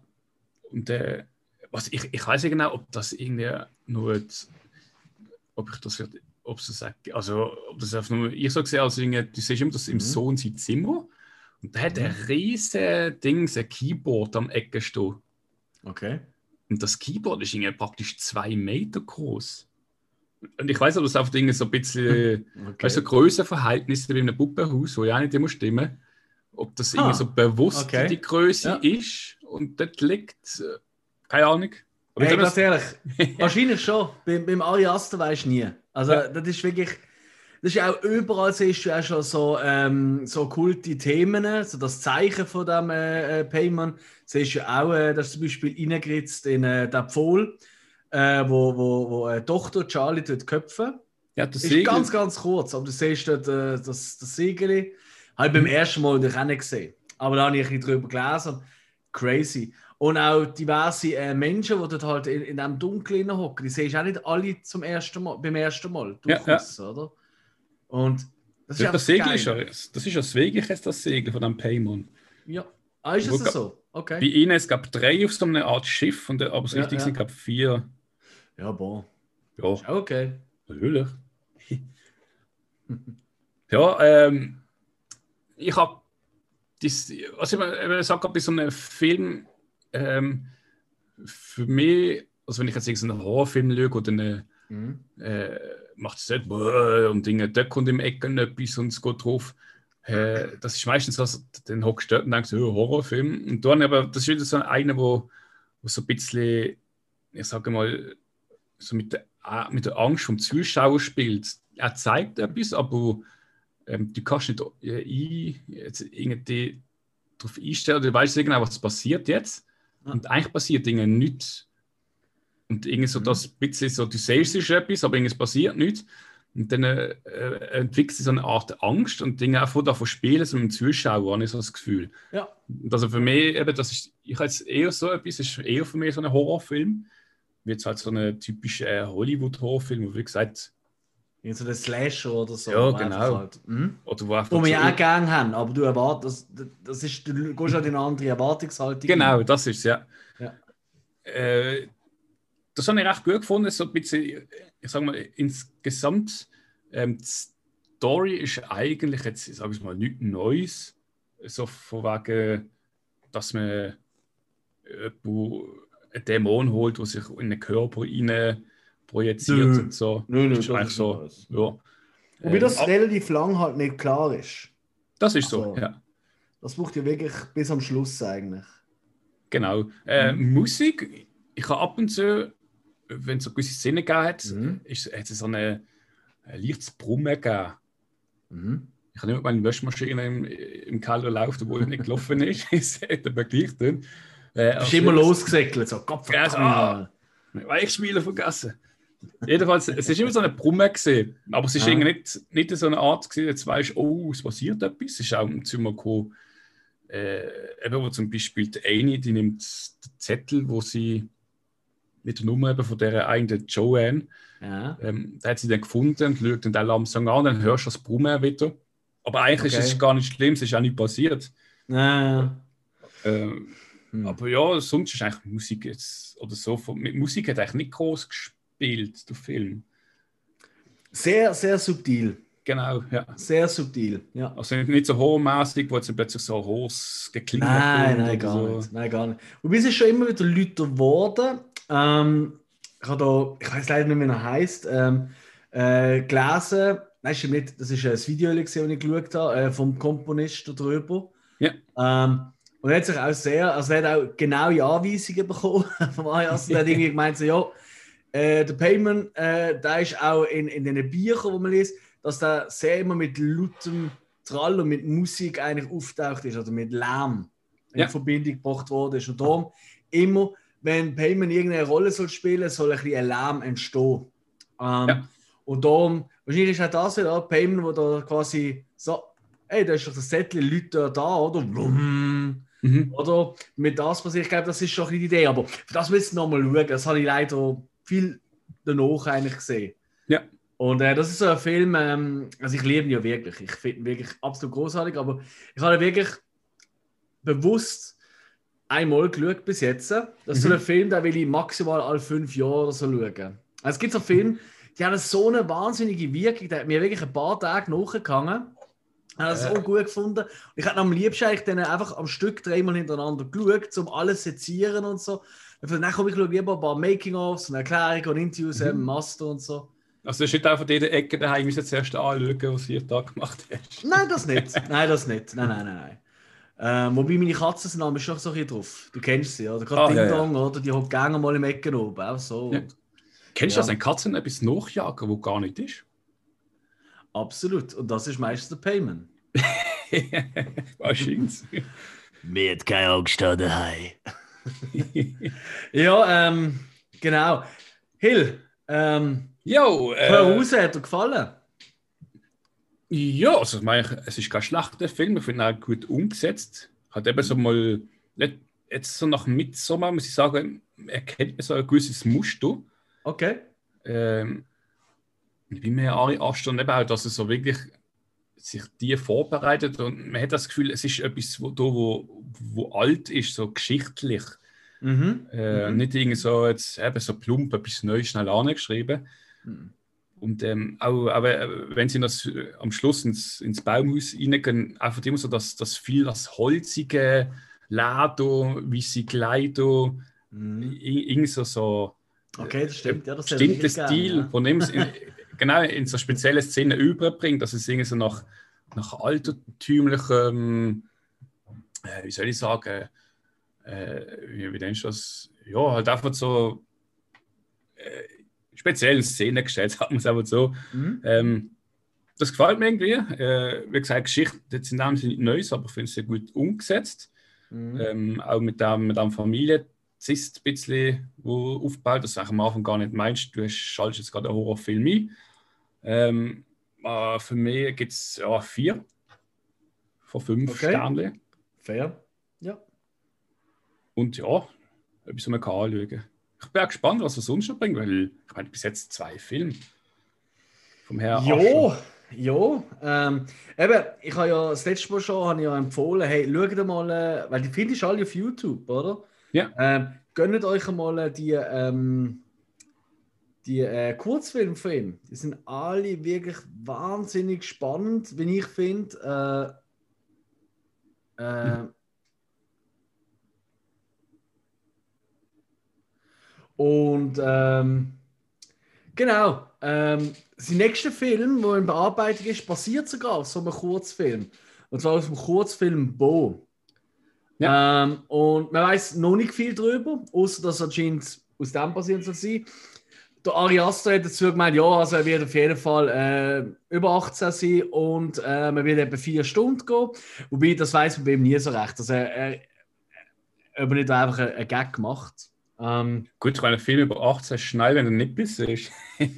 Und äh, was, ich, ich weiß nicht genau, ob das irgendwie nur, jetzt- ob ich das, ob es das, also ob das einfach nur ich so gesehen, also irgendwie, du siehst immer das im Mhm. Sohn sein Zimmer und da hat ein riesen Ding, ein Keyboard am Ecke stehen. Okay. Und das Keyboard ist irgendwie praktisch zwei Meter groß. Und ich weiß, ob das auf Dinge so ein bisschen, okay. weißt du, so Größenverhältnisse wie in einem Puppenhaus, wo ja auch nicht immer stimmen, ob das irgendwie Ah, so bewusst okay. die Größe Ja. ist und dort liegt, äh, keine Ahnung. Aber Hey, ganz glaube, ehrlich, wahrscheinlich schon. Beim, beim Ari Aster weisst du nie. Also, Ja. das ist wirklich. Das ist auch überall, siehst du auch schon so, ähm, so kulte Themen, so das Zeichen von dem äh, äh, Payman. Siehst du auch, äh, das ist zum Beispiel reingeritzt in äh, den Pfohl, äh, wo, wo, wo äh, Tochter Charlie dort köpfen. ja, das Ist Segel, ganz, ganz kurz, aber du siehst dort äh, das, das Segel. Habe ich beim ersten Mal natürlich auch nicht gesehen. Aber da habe ich ein bisschen drüber gelesen. Crazy. Und auch diverse äh, Menschen, die dort halt in, in diesem Dunkeln hocken, die siehst du auch nicht alle zum ersten Mal, beim ersten Mal. Ja, durchaus, oder? Und das ist das, Segel geil. ist ja, das ist ja das Weg, jetzt das Segel von dem Paymon. Ja. Ah, ist ga- so? Okay. Bei ihnen, es gab drei auf so einer Art Schiff, und, aber das Ja, Richtige ja. sind, ich, vier. Ja, boah. Ja, Ist auch okay. natürlich. ja, ähm, ich habe das, also ich eben sage, bei so einem Film, ähm, für mich, also wenn ich jetzt irgendeinen Horrorfilm schaue oder eine, Mhm. äh, macht es nicht «Bäh» und Dinge, da kommt im Ecken etwas und es geht drauf. Äh, das ist meistens so, dann hockst du dort und denkst, oh, Horrorfilm. Und dann aber, das ist wieder so einer, wo, wo so ein bisschen, ich sage mal, so mit der, mit der Angst vom Zuschauer spielt. Er zeigt etwas, aber ähm, du kannst nicht äh, ein, jetzt irgendwie darauf einstellen, du weißt nicht genau, was passiert jetzt. Und eigentlich passiert Dinge nichts. Und irgendwie so Mhm. das bisschen so, du siehst es ist etwas, aber irgendwas passiert nichts. Und dann äh, äh, entwickelt sich so eine Art Angst und Dinge auch von davon spielen, so mit dem Zuschauer, habe ich so das Gefühl. Ja. Und also für mich, eben, das ist, ich habe jetzt eher so etwas, ist eher für mich so ein Horrorfilm, wie jetzt halt so ein typischer äh, Hollywood-Horrorfilm, wo wie gesagt, Irgend so der Slasher oder so. Ja, genau. Halt, mhm. oder wo Wo wir ja auch gerne haben, aber du erwartest, das, das ist, du gehst halt in eine andere Erwartungshaltung. Genau, das ist es, ja. Ja. Äh, das habe ich recht gut gefunden, so ein bisschen, ich sage mal, insgesamt, ähm, die Story ist eigentlich jetzt, sage ich mal, nichts Neues, so von wegen, dass man jemanden, einen Dämon holt, der sich in den Körper rein projiziert Nö. und so. Nö, nö, das ist das eigentlich ist so, ja. Wobei das Ähm, relativ lang halt nicht klar ist. das ist so, also- ja. Das braucht ja wirklich bis am Schluss eigentlich. Genau. Äh, Mhm. Musik, ich habe ab und zu, wenn es so gewisse Szenen gegeben hat, Mhm. ist, hat es so eine, ein leichtes Brummen gegeben. Mhm. Ich habe nicht meine Waschmaschine im, im Keller läuft, obwohl sie nicht gelaufen ist. Es hat aber gleich drin. Äh, bist also- immer losgesäckelt, so Gott Ja, so, verdammt. Weichspieler vergessen. Jedenfalls, es ist immer so eine Brumme gesehen, aber es ist Ja. irgendwie nicht, nicht so eine Art gewesen, jetzt weißt du, oh, es passiert etwas. Es ist auch im Zimmer gekommen, äh, eben wo zum Beispiel die eine, die nimmt den Zettel, wo sie mit der Nummer eben von der einen, der Joanne, Ja. ähm, da hat sie dann gefunden und schaut den Alarmsong an, dann hörst du das Brummen wieder. Aber eigentlich Okay. ist es gar nicht schlimm, es ist auch nicht passiert. Ja. Ähm, Hm. aber ja, sonst ist eigentlich Musik jetzt, oder so, mit Musik hat eigentlich nicht groß gespielt, der Film. Sehr, sehr subtil. Genau, ja. Sehr subtil, ja. Also nicht so hochmäßig, wo jetzt plötzlich so hohes geklingelt Nein, nein, gar so. nicht. Nein, gar nicht. Wobei es ist schon immer wieder lauter geworden. Ähm, ich habe da, ich weiß leider nicht, wie er heißt, ähm, äh, gelesen. Nein, stimmt nicht. Das ist ein Video, das ich geschaut habe, äh, vom Komponist darüber. Ja. Ähm, und er hat sich auch sehr, also er hat auch genaue Anweisungen bekommen vom. Und er hat irgendwie gemeint, so, ja, äh, der Payment, äh, der ist auch in, in den Büchern, die man liest, dass der sehr immer mit lautem Trall und mit Musik eigentlich auftaucht ist, oder mit Lärm in Ja. Verbindung gebracht worden ist. Und darum immer, wenn Payment irgendeine Rolle soll spielen, soll ein bisschen ein Lärm entstehen. Ähm, Ja. Und darum, wahrscheinlich ist auch das wieder Payment, wo da quasi so, ey, da ist doch das Sättchen Leute da, oder? Brumm. Mhm. Oder mit das passiert, ich glaube, das ist schon die Idee. Aber für das müsst ihr nochmal schauen. Das habe ich leider viel danach eigentlich gesehen. Ja. Und äh, das ist so ein Film, ähm, also ich liebe ihn ja wirklich. Ich finde ihn wirklich absolut großartig, aber ich habe ihn wirklich bewusst einmal geschaut bis jetzt. Das ist so Mhm. ein Film, den will ich maximal alle fünf Jahre oder so schauen. Also es gibt so Filme, die haben so eine wahnsinnige Wirkung, der hat mir wirklich ein paar Tage nachgegangen. Ich habe das Äh. so gut gefunden. Und ich hätte am liebsten eigentlich dann einfach am Stück dreimal hintereinander geschaut, um alles zu sezieren und so. Und dann komme ich lieber ein paar Making-ofs und Erklärungen und Interviews Mhm. im Master und so. Also das ist nicht auch von dieser Ecke daheim, müssen zuerst anschauen, was ihr da gemacht hast. Nein, das nicht. Nein, das nicht. Nein, nein, nein, nein. Ähm, wobei meine Katzen sind schon so ein bisschen drauf. Du kennst sie, oder? Gerade Ah, ja, Ding ja. Dong, oder? Die hockt gerne mal im Ecken oben. Auch so. Ja. Kennst du Ja. das, ein Katzen etwas nachjagen, wo gar nicht ist? Absolut. Und das ist meistens der Payment. Wahrscheinlich. Mir hat keine Angst an daheim. Ja, ähm, genau. Hill, ähm, Jo, äh, Voraus hat dir gefallen. ja, also ich meine, es ist kein schlechter Film, ich finde ihn auch gut umgesetzt. Hat eben so mal, jetzt so nach Midsommar, muss ich sagen, erkennt man so ein gewisses Muster. Okay. Ähm, ich bin mir Ari Aster eben auch, dass er so wirklich sich die vorbereitet und man hat das Gefühl, es ist etwas, wo, da, wo, wo alt ist, so geschichtlich. Mhm. Äh, Mhm. Nicht irgendwie so, jetzt eben so plump etwas Neues schnell angeschrieben. Mhm. Und ähm, auch, aber äh, wenn sie das äh, am Schluss ins, ins Baumhaus reingehen, einfach immer so, dass das viel das holzige Leder, weiße Kleider, Mhm. i- irgendwie so, so Okay, das stimmt. Ja, das ich gerne, Stil, ja. von dem es genau in so spezielle Szenen überbringt, dass es irgendwie so nach, nach altertümlichem, äh, wie soll ich sagen, äh, wie, wie nennst du das? Ja, halt einfach so äh, speziellen Szenen gestellt, sagt man es einfach so. Mhm. Ähm, das gefällt mir irgendwie. Äh, wie gesagt, Geschichte jetzt in dem Sinne nicht Neues, aber ich finde es sehr gut umgesetzt. Mhm. Ähm, auch mit dem, mit dem Familienzist ein bisschen wo aufgebaut, dass du eigentlich am Anfang gar nicht meinst, du hast- schaltest jetzt gerade einen Horrorfilm ein. Ähm, äh, für mich gibt es ja, vier von fünf Okay. Sternen. Fair. Ja. Und ja, etwas, kann anschauen Ich bin auch gespannt, was er sonst noch bringt, weil ich meine, bis jetzt zwei Filme. Vom Herr Ascher. Jo, jo. Ähm, eben, ich habe ja das letzte Mal schon habe ich ja empfohlen, hey, schaut mal, äh, weil die findest du alle auf YouTube, oder? Ja. Ähm, gönnt euch mal äh, die, ähm, die äh, Kurzfilme von ihm. Die sind alle wirklich wahnsinnig spannend, wie ich finde. Äh, äh, Und ähm, genau, ähm, sein nächster Film, der in Bearbeitung ist, basiert sogar auf so einem Kurzfilm. Und zwar aus dem Kurzfilm Bo. Ähm, und man weiß noch nicht viel darüber, außer dass er anscheinend aus dem basiert soll sein. Der Ari Aster hat dazu gemeint, ja, also er wird auf jeden Fall äh, über 18 sein und äh, man wird etwa vier Stunden gehen. Wobei, das weiß man bei ihm nie so recht. Also er, er, er nicht einfach einen, Gag macht. Ähm, Gut, ich meine, ein Film über 18 ist schnell, wenn er nicht bis ist.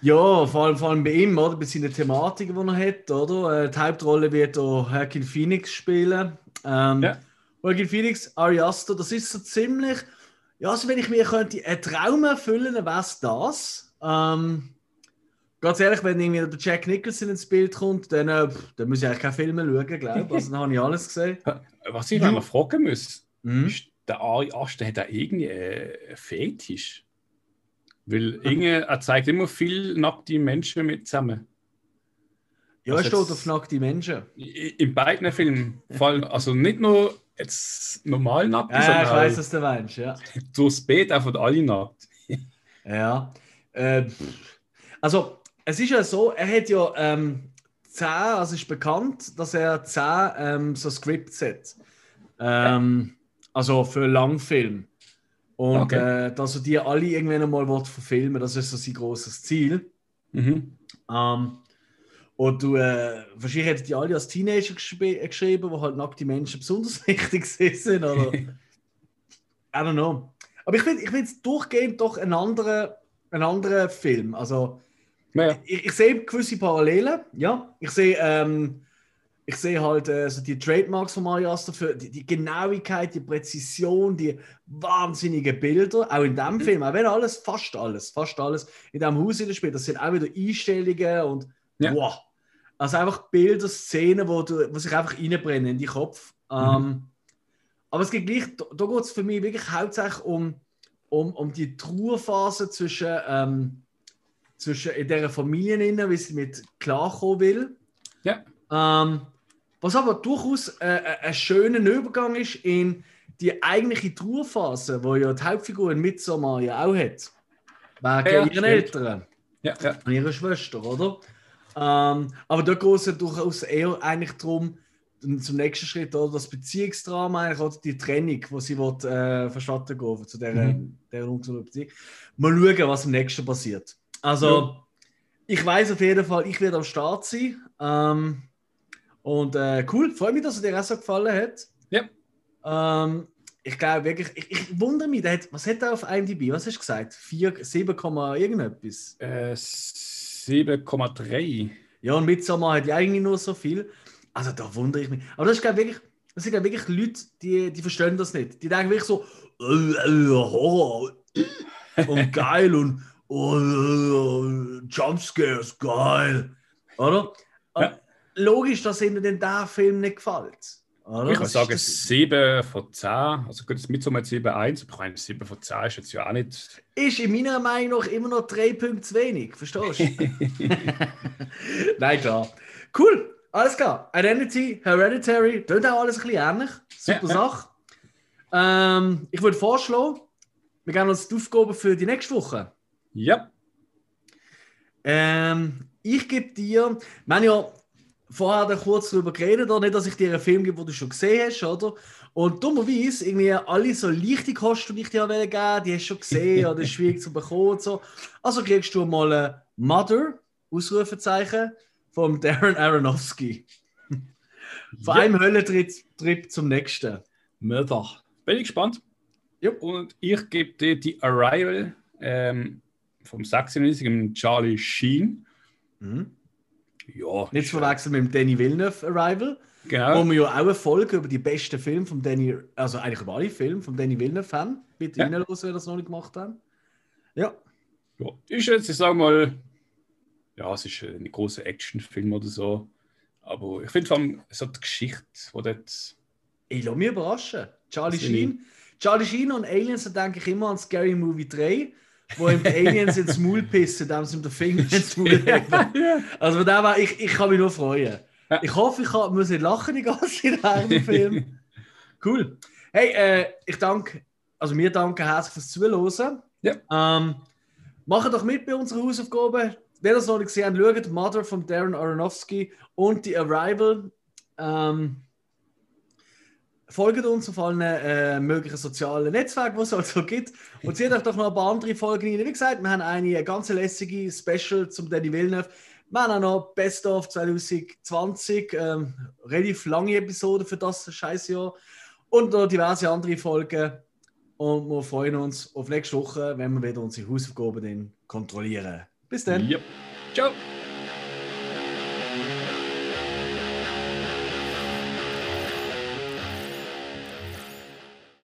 Ja, vor allem, vor allem bei ihm, oder? Bei seinen Thematiken, die er hat, oder? Äh, die Hauptrolle wird auch Joaquin Phoenix spielen. Ähm, Ja. Joaquin Phoenix, Ari Aster, das ist so ziemlich, ja, also wenn ich mir könnte einen Traum erfüllen, dann wäre es das. Ähm, ganz ehrlich, wenn irgendwie der Jack Nicholson ins Bild kommt, dann, äh, dann muss ich eigentlich keine Filme schauen, glaube ich. Also dann habe ich alles gesehen. Was ich noch fragen muss, Mhm. ist, der Ari Aster hat da irgendwie einen Fetisch? Weil irgendwie, er zeigt immer viel nackte Menschen mit zusammen. Ja, Also es steht auf nackte Menschen. In beiden Filmen, vor allem, also nicht nur jetzt normal nackt, Ja, ich weiß, was du meinst, ja. durchs Bett einfach alle nackt. Ja. Äh, also, es ist ja so, er hat ja ähm, 10, also ist bekannt, dass er 10 ähm, so Scripts hat. Ähm, also für Langfilm. Und Okay. äh, dass er die alle irgendwann einmal will verfilmen das ist so sein großes Ziel. Mhm. Ähm, und du, äh, wahrscheinlich hätten die alle als Teenager geschri- geschrieben, wo halt nackte Menschen besonders wichtig sind. Oder? I don't know. Aber ich finde ich find's durchgehend doch ein anderer, ein anderer Film. Also, Ja, ich, ich sehe gewisse Parallelen, ja. Ich sehe, ähm, ich sehe halt äh, so die Trademarks von Mario Aster, die, die Genauigkeit, die Präzision, die wahnsinnigen Bilder, auch in dem Film, auch wenn alles, fast alles, fast alles in diesem Haus wieder spielt, das sind auch wieder Einstellungen und Ja. wow. Also einfach Bilder, Szenen, wo, du, wo sich einfach reinbrennen in die Kopf. Ähm, aber es geht gleich, da, da geht es für mich wirklich hauptsächlich um, um, um die Trauerphase zwischen, ähm, zwischen in dieser Familie, wie sie mit klarkommen will. Ja. Ähm, was aber durchaus äh, äh, ein schöner Übergang ist in die eigentliche Trauerphase, wo ja die Hauptfigur in Midsommar ja auch hat. Wegen Ja, ihren stimmt. Eltern ja, ja. und ihrer Schwester, oder? Ähm, aber da geht es ja durchaus eher eigentlich darum, zum nächsten Schritt, oder das Beziehungsdrama, eigentlich, oder die Trennung, wo sie will, äh, verstatten gehen zu dieser, Mhm. dieser ungesunden Beziehung. Mal schauen, was im nächsten passiert. Also, Ja. ich weiß auf jeden Fall, ich werde am Start sein. Ähm, und äh, cool, freue mich, dass es dir auch so gefallen hat. Ja. Ähm, ich glaube wirklich, ich, ich wundere mich, hat, was hat er auf IMDb? Was hast du gesagt? 4, 7, irgendetwas? Äh, 7,3. Ja, und Midsommar hat ja eigentlich nur so viel. Also da wundere ich mich. Aber das ist glaube ich wirklich, das sind glaub ich, wirklich Leute, die, die verstehen das nicht. Die denken wirklich so, äh, äh, Horror und geil und oh, äh, Jumpscares, geil. Oder? Ja. Logisch, dass ihnen denn der Film nicht gefällt. Oder? Ich würde sagen ist, 7 von 10. Also gut, das Midsommar 7,1, aber ich meine, 7 von 10 ist jetzt ja auch nicht. ist in meiner Meinung nach immer noch drei Punkte zu wenig. Verstehst du? Nein, klar. Cool, alles klar. Identity, Hereditary, tut auch alles ein bisschen ähnlich. Super Ja, ja. Sache. Ähm, ich würde vorschlagen, wir geben uns die Aufgabe für die nächste Woche. Ja, Ähm, ich gebe dir, wir haben ja vorher kurz darüber geredet, oder? nicht, dass ich dir einen Film gebe, den du schon gesehen hast, oder? Und dummerweise, irgendwie alle so leichte Kosten, die ich dir geben wollte, die hast du schon gesehen oder ist schwierig zu bekommen und so. Also kriegst du mal ein Mother, Ausrufezeichen, vom Darren Aronofsky. Von Ja. einem Höllentrip Trip zum nächsten. Mörder. Bin ich gespannt. Ja. Und ich gebe dir die Arrival ähm, vom 96 im Charlie Sheen. Mhm. Ja, Nicht zu verwechseln mit dem Danny Villeneuve Arrival. Wo genau. wir ja auch eine Folge über die besten Filme von Danny, also eigentlich über alle Filme von Danny Villeneuve haben. Bitte Ja. reinhören, wenn ihr das noch nicht gemacht haben. Ja. Ja, ist jetzt, ich sage mal, ja, es ist ein großer Actionfilm oder so. Aber ich finde vor allem so die Geschichte, die dort. Ich lasse mich überraschen. Charlie Sheen. Charlie Sheen und Aliens, da denke ich immer an Scary Movie 3, wo ihm die Aliens ins Maul pissen, indem sie ihm den Finger ins Maul. Also von dem her, ich, ich kann mich nur freuen. Ich hoffe, ich kann, muss nicht lachen die ganze Zeit dem Film. Cool. Hey, äh, ich danke, also wir danken herzlich fürs Zuhören. Ja. Ähm, macht doch mit bei unserer Hausaufgabe. Wer das noch nicht gesehen hat, schaut Mother von Darren Aronofsky und die Arrival. Ähm, folgt uns auf allen äh, möglichen sozialen Netzwerken, die es halt so gibt. Und seht euch doch noch ein paar andere Folgen rein. Wie gesagt, wir haben eine ganz lässige Special zum Danny Villeneuve. Wir haben auch noch Best of 2020, ähm, relativ lange Episode für das Scheißjahr. Und noch diverse andere Folgen. Und wir freuen uns auf nächste Woche, wenn wir wieder unsere Hausaufgaben kontrollieren. Bis dann. Ja. Ciao.